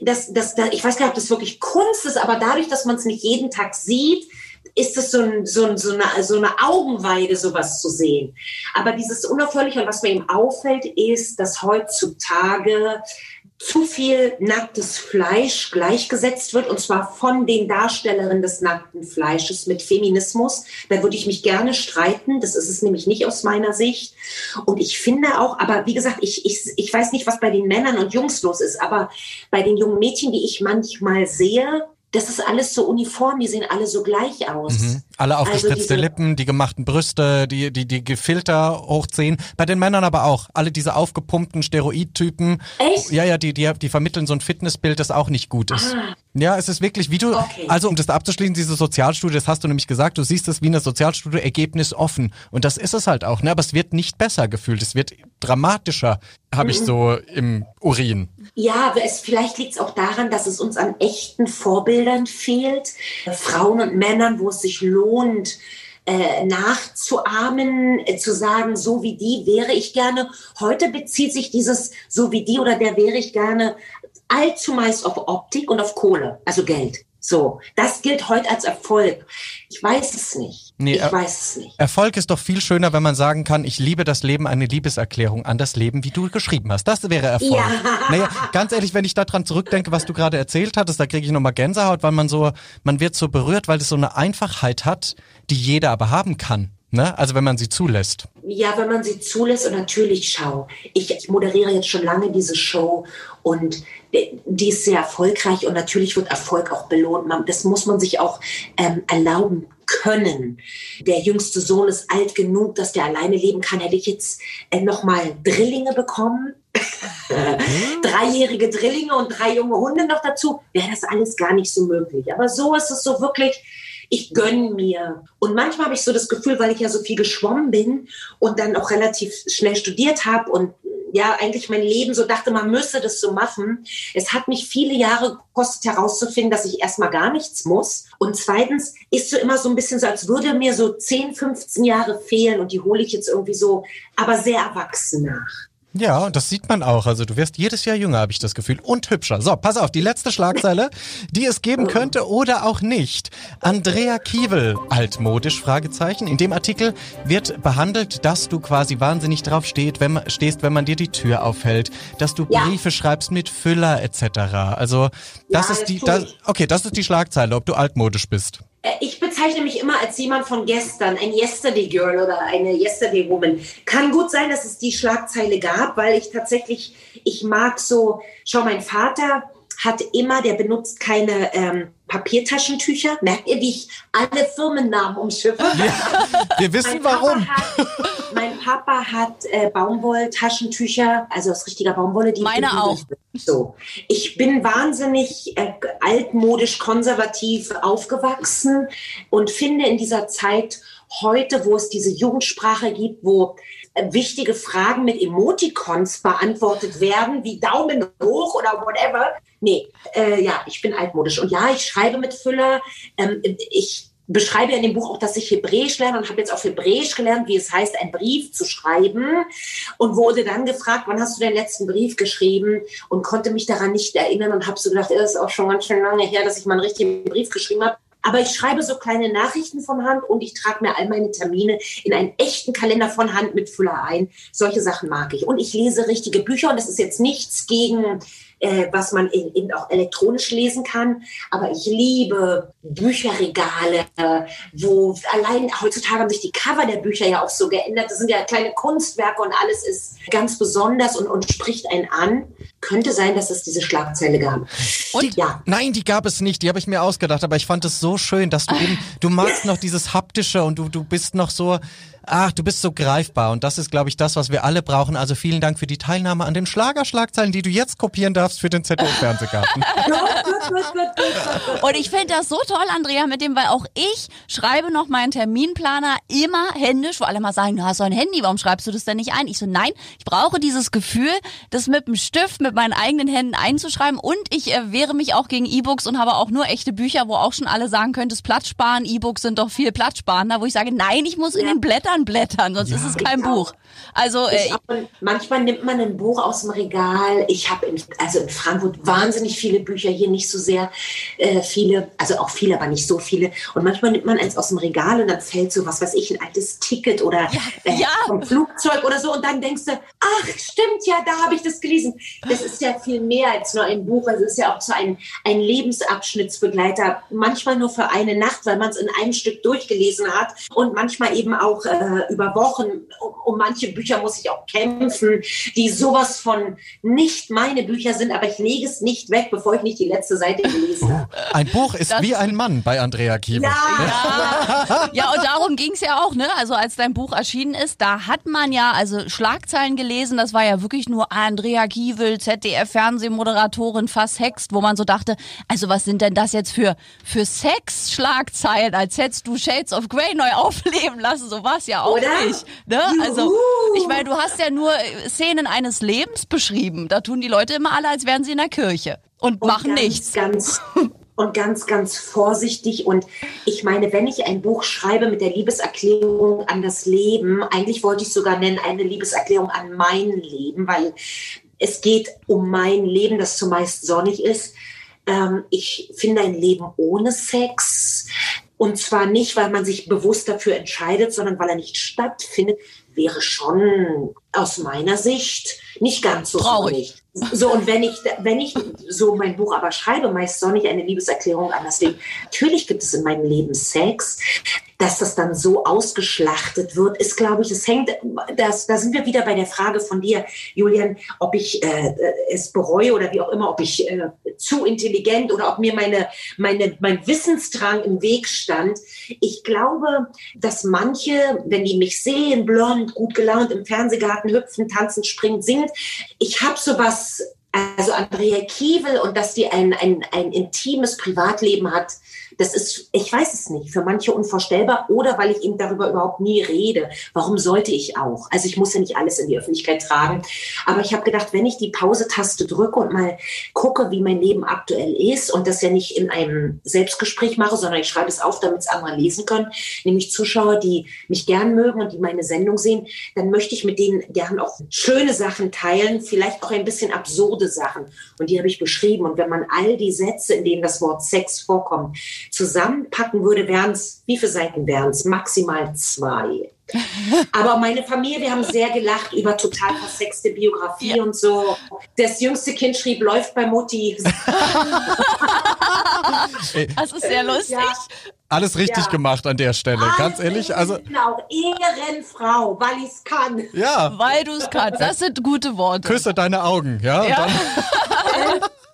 das, das, das, ich weiß gar nicht, ob das wirklich Kunst ist, aber dadurch, dass man es nicht jeden Tag sieht, ist es so, ein, so, ein, so, eine, so eine Augenweide, sowas zu sehen. Aber dieses Unaufhörliche und was mir eben auffällt, ist, dass heutzutage zu viel nacktes Fleisch gleichgesetzt wird, und zwar von den Darstellerinnen des nackten Fleisches mit Feminismus. Da würde ich mich gerne streiten. Das ist es nämlich nicht aus meiner Sicht. Und ich finde auch, aber wie gesagt, ich, ich, ich weiß nicht, was bei den Männern und Jungs los ist, aber bei den jungen Mädchen, die ich manchmal sehe, das ist alles so uniform, die sehen alle so gleich aus. Mhm. Alle aufgespritzte also Lippen, die gemachten Brüste, die, die, die Gefilter hochziehen. Bei den Männern aber auch. Alle diese aufgepumpten Steroidtypen. Echt? Ja, ja, die, die, die vermitteln so ein Fitnessbild, das auch nicht gut ist. Ah. Ja, es ist wirklich, wie du, okay. also um das abzuschließen, diese Sozialstudie, das hast du nämlich gesagt, du siehst es wie eine Sozialstudie, Ergebnis offen. Und das ist es halt auch, ne? Aber es wird nicht besser gefühlt. Es wird dramatischer, habe mhm. ich so im Urin. Ja, es, vielleicht liegt es auch daran, dass es uns an echten Vorbildern fehlt. Frauen und Männern, wo es sich lohnt, äh, nachzuahmen, äh, zu sagen, so wie die wäre ich gerne. Heute bezieht sich dieses so wie die oder der wäre ich gerne allzu meist auf Optik und auf Kohle, also Geld. So, das gilt heute als Erfolg. Ich weiß es nicht. Nee, ich weiß es nicht. Erfolg ist doch viel schöner, wenn man sagen kann, ich liebe das Leben, eine Liebeserklärung an das Leben, wie du geschrieben hast. Das wäre Erfolg. Ja. Naja, ganz ehrlich, wenn ich daran zurückdenke, was du gerade erzählt hattest, da kriege ich nochmal Gänsehaut, weil man so, man wird so berührt, weil es so eine Einfachheit hat, die jeder aber haben kann. Ne? Also wenn man sie zulässt. Ja, wenn man sie zulässt und natürlich schau. Ich, ich moderiere jetzt schon lange diese Show und die ist sehr erfolgreich und natürlich wird Erfolg auch belohnt. Das muss man sich auch ähm, erlauben können. Der jüngste Sohn ist alt genug, dass der alleine leben kann. Hätte ich jetzt äh, nochmal Drillinge bekommen, dreijährige Drillinge und drei junge Hunde noch dazu, wäre das alles gar nicht so möglich. Aber so ist es so wirklich, ich gönne mir. Und manchmal habe ich so das Gefühl, weil ich ja so viel geschwommen bin und dann auch relativ schnell studiert habe und ja eigentlich mein Leben so dachte, man müsse das so machen. Es hat mich viele Jahre gekostet herauszufinden, dass ich erstmal gar nichts muss. Und zweitens ist so immer so ein bisschen so, als würde mir so 10, 15 Jahre fehlen und die hole ich jetzt irgendwie so, aber sehr erwachsen nach. Ja, das sieht man auch. Also du wirst jedes Jahr jünger, habe ich das Gefühl. Und hübscher. So, pass auf, die letzte Schlagzeile, die es geben könnte oder auch nicht. Andrea Kiewel, altmodisch, Fragezeichen. In dem Artikel wird behandelt, dass du quasi wahnsinnig drauf steht, wenn stehst, wenn man dir die Tür aufhält, dass du ja. Briefe schreibst mit Füller etc. Also das ja, ist die, das, okay, das ist die Schlagzeile, ob du altmodisch bist. Äh, ich bezeichne mich immer als jemand von gestern, ein Yesterday Girl oder eine Yesterday Woman. Kann gut sein, dass es die Schlagzeile gab, weil ich tatsächlich, ich mag so, schau, mein Vater hat immer, der benutzt keine ähm, Papiertaschentücher. Merkt ihr, wie ich alle Firmennamen umschiffe? Ja, wir wissen warum. Hat, mein Papa hat äh, Baumwolltaschentücher, also aus richtiger Baumwolle. Die Meine auch. So. Ich bin wahnsinnig äh, altmodisch konservativ aufgewachsen und finde in dieser Zeit heute, wo es diese Jugendsprache gibt, wo wichtige Fragen mit Emoticons beantwortet werden, wie Daumen hoch oder whatever. Nee, äh, ja, ich bin altmodisch. Und ja, ich schreibe mit Füller. Ähm, ich beschreibe in dem Buch auch, dass ich Hebräisch lerne und habe jetzt auf Hebräisch gelernt, wie es heißt, einen Brief zu schreiben und wurde dann gefragt, wann hast du den letzten Brief geschrieben und konnte mich daran nicht erinnern und habe so gedacht, das ist auch schon ganz schön lange her, dass ich mal einen richtigen Brief geschrieben habe. Aber ich schreibe so kleine Nachrichten von Hand und ich trage mir all meine Termine in einen echten Kalender von Hand mit Füller ein. Solche Sachen mag ich. Und ich lese richtige Bücher und das ist jetzt nichts gegen äh, was man eben auch elektronisch lesen kann. Aber ich liebe Bücherregale, wo allein heutzutage haben sich die Cover der Bücher ja auch so geändert. Das sind ja kleine Kunstwerke und alles ist ganz besonders und, und spricht einen an. Könnte sein, dass es diese Schlagzeile gab. Und ja. Nein, die gab es nicht. Die habe ich mir ausgedacht. Aber ich fand es so schön, dass du eben, du magst noch dieses haptische und du, du bist noch so, ach, du bist so greifbar. Und das ist, glaube ich, das, was wir alle brauchen. Also vielen Dank für die Teilnahme an den Schlagerschlagzeilen, die du jetzt kopieren darfst für den ZDF-Fernsehgarten. und ich finde das so toll, Andrea, mit dem, weil auch ich schreibe noch meinen Terminplaner immer händisch, wo alle mal sagen, du hast so ein Handy, warum schreibst du das denn nicht ein? Ich so, nein, ich brauche dieses Gefühl, das mit dem Stift, mit meinen eigenen Händen einzuschreiben und ich äh, wehre mich auch gegen E-Books und habe auch nur echte Bücher, wo auch schon alle sagen können, das Platzsparen, E-Books sind doch viel platzsparender, wo ich sage, nein, ich muss in den Blättern Blättern blättern, sonst ja. ist es kein Buch. Also äh, manchmal nimmt man ein Buch aus dem Regal. Ich habe also in Frankfurt wahnsinnig viele Bücher, hier nicht so sehr äh, viele, also auch viele, aber nicht so viele. Und manchmal nimmt man eins aus dem Regal und dann fällt so was weiß ich, ein altes Ticket oder ja, äh, ja. vom Flugzeug oder so und dann denkst du, ach stimmt ja, da habe ich das gelesen. Das ist ja viel mehr als nur ein Buch. Also es ist ja auch so ein, ein Lebensabschnittsbegleiter. Manchmal nur für eine Nacht, weil man es in einem Stück durchgelesen hat und manchmal eben auch äh, über Wochen. Um, um manche Bücher muss ich auch kämpfen, die sowas von nicht meine Bücher sind, aber ich lege es nicht weg, bevor ich nicht die letzte Seite gelesen habe. Ein Buch ist das wie ein Mann bei Andrea Kieber. Ja, ja. ja und darum ging es ja auch, ne? Also als dein Buch erschienen ist, da hat man ja also Schlagzeilen gelesen, das war ja wirklich nur Andrea Kiewel, ZDF-Fernsehmoderatorin, fast hext, wo man so dachte, also was sind denn das jetzt für, für Sex-Schlagzeilen, als hättest du Shades of Grey neu aufleben lassen, so war es ja auch Oder? nicht. Ne? Also ich meine, du hast ja nur Szenen eines Lebens beschrieben, da tun die Leute immer alle, als wären sie in der Kirche und, und machen ganz, nichts. Ganz und ganz, ganz vorsichtig. Und ich meine, wenn ich ein Buch schreibe mit der Liebeserklärung an das Leben, eigentlich wollte ich sogar nennen, eine Liebeserklärung an mein Leben, weil es geht um mein Leben, das zumeist sonnig ist. Ähm, ich finde ein Leben ohne Sex. Und zwar nicht, weil man sich bewusst dafür entscheidet, sondern weil er nicht stattfindet, wäre schon aus meiner Sicht nicht ganz so traurig. So, und wenn ich, wenn ich so mein Buch aber schreibe, meist sonnig eine Liebeserklärung an das Leben. Natürlich gibt es in meinem Leben Sex. Dass das dann so ausgeschlachtet wird, ist, glaube ich, es hängt, das, da sind wir wieder bei der Frage von dir, Julian, ob ich äh, es bereue oder wie auch immer, ob ich äh, zu intelligent oder ob mir meine, meine, mein Wissensdrang im Weg stand. Ich glaube, dass manche, wenn die mich sehen, blond, gut gelaunt im Fernsehgarten hüpfen, tanzen, springen, singen, ich habe sowas also Andrea Kiewel und dass die ein, ein, ein intimes Privatleben hat, das ist, ich weiß es nicht, für manche unvorstellbar oder weil ich eben darüber überhaupt nie rede. Warum sollte ich auch? Also ich muss ja nicht alles in die Öffentlichkeit tragen. Aber ich habe gedacht, wenn ich die Pause-Taste drücke und mal gucke, wie mein Leben aktuell ist und das ja nicht in einem Selbstgespräch mache, sondern ich schreibe es auf, damit es andere lesen können, nämlich Zuschauer, die mich gern mögen und die meine Sendung sehen, dann möchte ich mit denen gern auch schöne Sachen teilen, vielleicht auch ein bisschen absurde Sachen. Und die habe ich beschrieben. Und wenn man all die Sätze, in denen das Wort Sex vorkommt, zusammenpacken würde, wären es, wie viele Seiten wären es? Maximal zwei. Aber meine Familie, wir haben sehr gelacht über total versexte Biografie ja. und so. Das jüngste Kind schrieb, läuft bei Mutti. das ist sehr lustig. Ja. Alles richtig ja. gemacht an der Stelle, Alles ganz ehrlich. Also genau, Ehrenfrau, weil ich es kann. Ja. Weil du es kannst. Das sind gute Worte. Küsse deine Augen, ja. ja.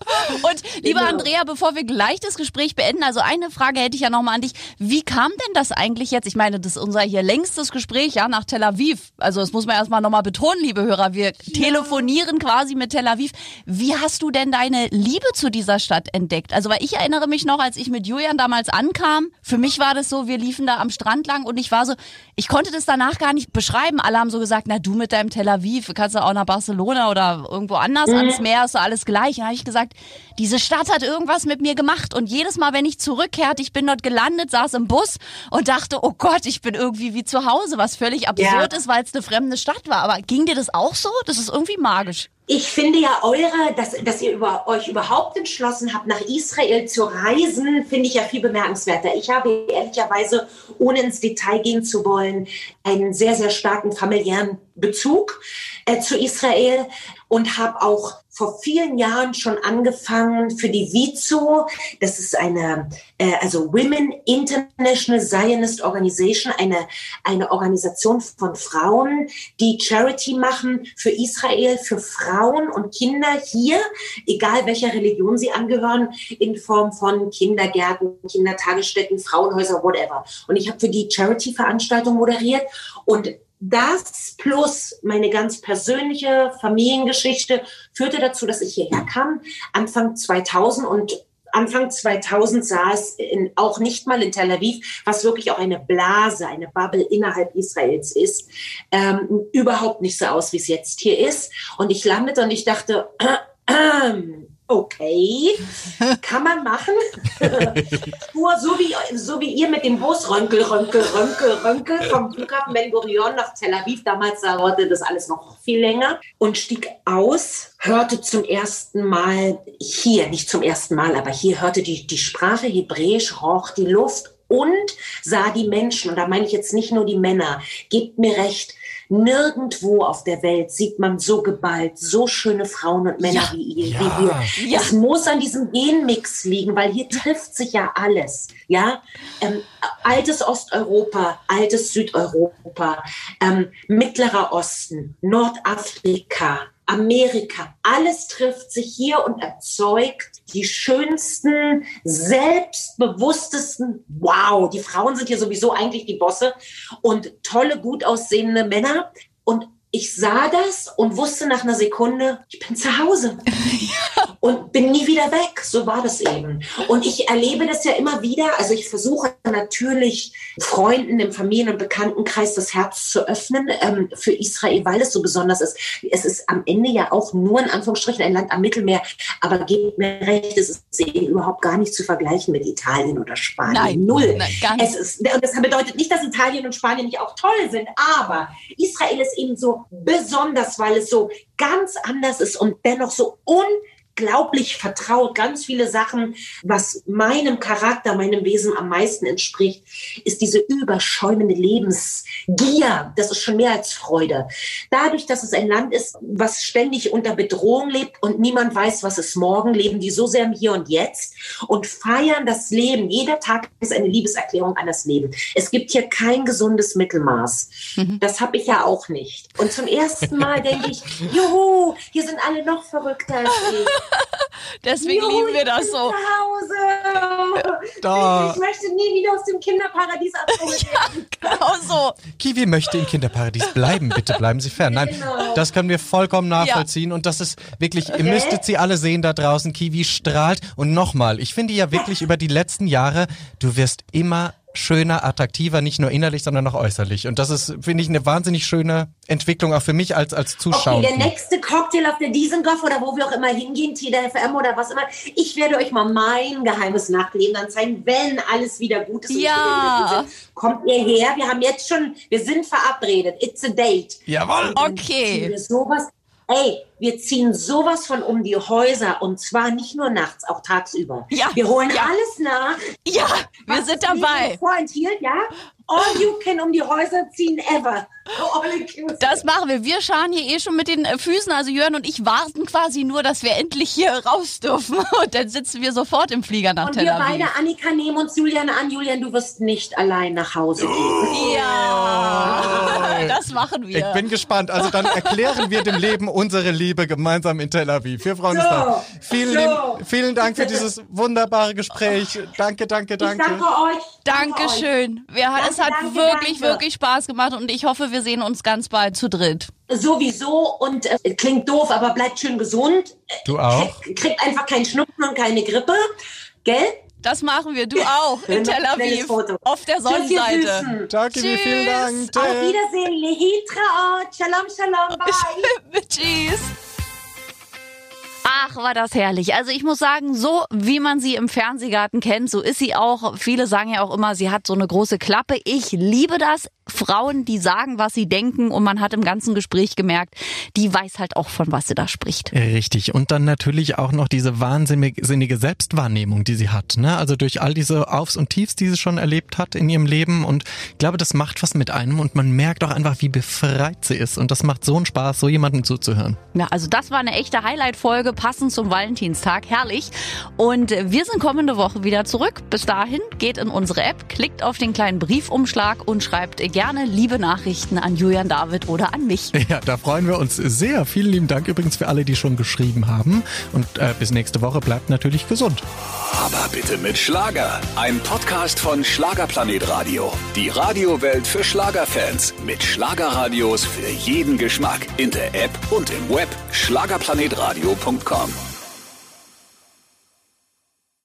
Und liebe genau. Andrea, bevor wir gleich das Gespräch beenden, also eine Frage hätte ich ja nochmal an dich. Wie kam denn das eigentlich jetzt? Ich meine, das ist unser hier längstes Gespräch, ja, nach Tel Aviv. Also das muss man erstmal nochmal betonen, liebe Hörer. Wir ja. telefonieren quasi mit Tel Aviv. Wie hast du denn deine Liebe zu dieser Stadt entdeckt? Also, weil ich erinnere mich noch, als ich mit Julian damals ankam, für mich war das so, wir liefen da am Strand lang und ich war so, ich konnte das danach gar nicht beschreiben. Alle haben so gesagt, na du mit deinem Tel Aviv, kannst du auch nach Barcelona oder irgendwo anders mhm. ans Meer, ist so alles gleich. Und habe ich gesagt, diese Stadt hat irgendwas mit mir gemacht und jedes Mal, wenn ich zurückkehrte, ich bin dort gelandet, saß im Bus und dachte, oh Gott, ich bin irgendwie wie zu Hause, was völlig absurd ja. ist, weil es eine fremde Stadt war. Aber ging dir das auch so? Das ist irgendwie magisch. Ich finde ja eure, dass, dass ihr über, euch überhaupt entschlossen habt, nach Israel zu reisen, finde ich ja viel bemerkenswerter. Ich habe ehrlicherweise, ohne ins Detail gehen zu wollen, einen sehr, sehr starken familiären Bezug äh, zu Israel und habe auch vor vielen Jahren schon angefangen für die WIZO, das ist eine, äh, also Women International Zionist Organization, eine, eine Organisation von Frauen, die Charity machen für Israel, für Frauen und Kinder hier, egal welcher Religion sie angehören, in Form von Kindergärten, Kindertagesstätten, Frauenhäuser, whatever. Und ich habe für die Charity-Veranstaltung moderiert und das plus meine ganz persönliche Familiengeschichte führte dazu, dass ich hierher kam, Anfang 2000 und Anfang 2000 sah es in, auch nicht mal in Tel Aviv, was wirklich auch eine Blase, eine Bubble innerhalb Israels ist, ähm, überhaupt nicht so aus, wie es jetzt hier ist. Und ich landete und ich dachte, äh, äh, okay, kann man machen. Nur so wie, so wie ihr mit dem Bus Rönkel, Rönkel, Rönkel, Rönkel vom Flughafen Ben Gurion nach Tel Aviv. Damals dauerte das alles noch viel länger und stieg aus, hörte zum ersten Mal hier, nicht zum ersten Mal, aber hier hörte die, die Sprache Hebräisch, roch die Luft und sah die Menschen. Und da meine ich jetzt nicht nur die Männer. Gebt mir recht, Nirgendwo auf der Welt sieht man so geballt, so schöne Frauen und Männer ja, wie ihr, ja. wie wir. Ja. Es muss an diesem Genmix liegen, weil hier trifft sich ja alles. Ja, ähm, altes Osteuropa, altes Südeuropa, ähm, Mittlerer Osten, Nordafrika, Amerika, alles trifft sich hier und erzeugt die schönsten, selbstbewusstesten, wow, die Frauen sind hier sowieso eigentlich die Bosse und tolle, gut aussehende Männer. Und ich sah das und wusste nach einer Sekunde, ich bin zu Hause und bin nie wieder weg. So war das eben. Und ich erlebe das ja immer wieder. Also ich versuche natürlich Freunden im Familien- und Bekanntenkreis das Herz zu öffnen ähm, für Israel, weil es so besonders ist. Es ist am Ende ja auch nur in Anführungsstrichen ein Land am Mittelmeer. Aber gebt mir recht, es ist eben überhaupt gar nicht zu vergleichen mit Italien oder Spanien. Nein, Null. Nein, es ist, und das bedeutet nicht, dass Italien und Spanien nicht auch toll sind. Aber Israel ist eben so besonders, weil es so ganz anders ist und dennoch so un unglaublich vertraut. Ganz viele Sachen, was meinem Charakter, meinem Wesen am meisten entspricht, ist diese überschäumende Lebensgier. Das ist schon mehr als Freude. Dadurch, dass es ein Land ist, was ständig unter Bedrohung lebt und niemand weiß, was ist morgen, leben die so sehr im Hier und Jetzt und feiern das Leben. Jeder Tag ist eine Liebeserklärung an das Leben. Es gibt hier kein gesundes Mittelmaß. Mhm. Das habe ich ja auch nicht. Und zum ersten Mal denke ich, juhu, hier sind alle noch verrückter als ich. Deswegen jo, lieben wir das so. Zu Hause. Da. Ich möchte nie wieder aus dem Kinderparadies abgeholt werden. ja, genau so. Kiwi möchte im Kinderparadies bleiben. Bitte bleiben Sie fern. Nein, genau. das können wir vollkommen nachvollziehen. Ja. Und das ist wirklich, okay. ihr müsstet sie alle sehen da draußen. Kiwi strahlt. Und nochmal, ich finde ja wirklich über die letzten Jahre, du wirst immer schöner, attraktiver, nicht nur innerlich, sondern auch äußerlich. Und das ist, finde ich, eine wahnsinnig schöne Entwicklung auch für mich als, als Zuschauer. Okay, der nächste Cocktail auf der Dizengoff oder wo wir auch immer hingehen, TDFM oder was immer. Ich werde euch mal mein geheimes Nachtleben dann zeigen, wenn alles wieder gut ist. Ja. Kommt ihr her? Wir haben jetzt schon, wir sind verabredet. It's a date. Jawohl. Okay. Sowas Ey, wir ziehen sowas von um die Häuser und zwar nicht nur nachts, auch tagsüber. Ja, wir holen ja. alles nach. Ja, wir sind dabei. Vorenthielt, ja? All you can um die Häuser ziehen ever. Das machen wir. Wir schauen hier eh schon mit den Füßen. Also Jörn und ich warten quasi nur, dass wir endlich hier raus dürfen. Und dann sitzen wir sofort im Flieger nach und Tel Aviv. Und wir beide, Annika, nehmen uns Julian an. Julian, du wirst nicht allein nach Hause gehen. Ja, das machen wir. Ich bin gespannt. Also dann erklären wir dem Leben unsere Liebe gemeinsam in Tel Aviv. Wir freuen uns so, da. Vielen, so. vielen Dank für dieses wunderbare Gespräch. Danke, danke, danke. Ich danke euch. Dankeschön. Wir, danke, es hat danke, wirklich, danke. wirklich Spaß gemacht und ich hoffe, wir sehen uns ganz bald zu dritt. Sowieso und äh, klingt doof, aber bleibt schön gesund. Du auch? Kriegt einfach keinen Schnupfen und keine Grippe. Gell? Das machen wir, du auch, in Tel Aviv, auf der Sonnenseite. Danke dir, vielen Dank. Auf Wiedersehen, Lehitraot, Shalom, Shalom, bye. Tschüss. Ach, war das herrlich. Also ich muss sagen, so wie man sie im Fernsehgarten kennt, so ist sie auch. Viele sagen ja auch immer, sie hat so eine große Klappe. Ich liebe das. Frauen, die sagen, was sie denken und man hat im ganzen Gespräch gemerkt, die weiß halt auch, von was sie da spricht. Richtig. Und dann natürlich auch noch diese wahnsinnige Selbstwahrnehmung, die sie hat. Ne? Also durch all diese Aufs und Tiefs, die sie schon erlebt hat in ihrem Leben. Und ich glaube, das macht was mit einem und man merkt auch einfach, wie befreit sie ist. Und das macht so einen Spaß, so jemandem zuzuhören. Ja, also das war eine echte Highlight-Folge, passend zum Valentinstag. Herrlich. Und wir sind kommende Woche wieder zurück. Bis dahin geht in unsere App, klickt auf den kleinen Briefumschlag und schreibt gerne liebe Nachrichten an Julian David oder an mich. Ja, da freuen wir uns sehr. Vielen lieben Dank übrigens für alle, die schon geschrieben haben. Und äh, bis nächste Woche bleibt natürlich gesund. Aber bitte mit Schlager. Ein Podcast von Schlagerplanet Radio. Die Radiowelt für Schlagerfans. Mit Schlagerradios für jeden Geschmack. In der App und im Web. Schlagerplanetradio.com.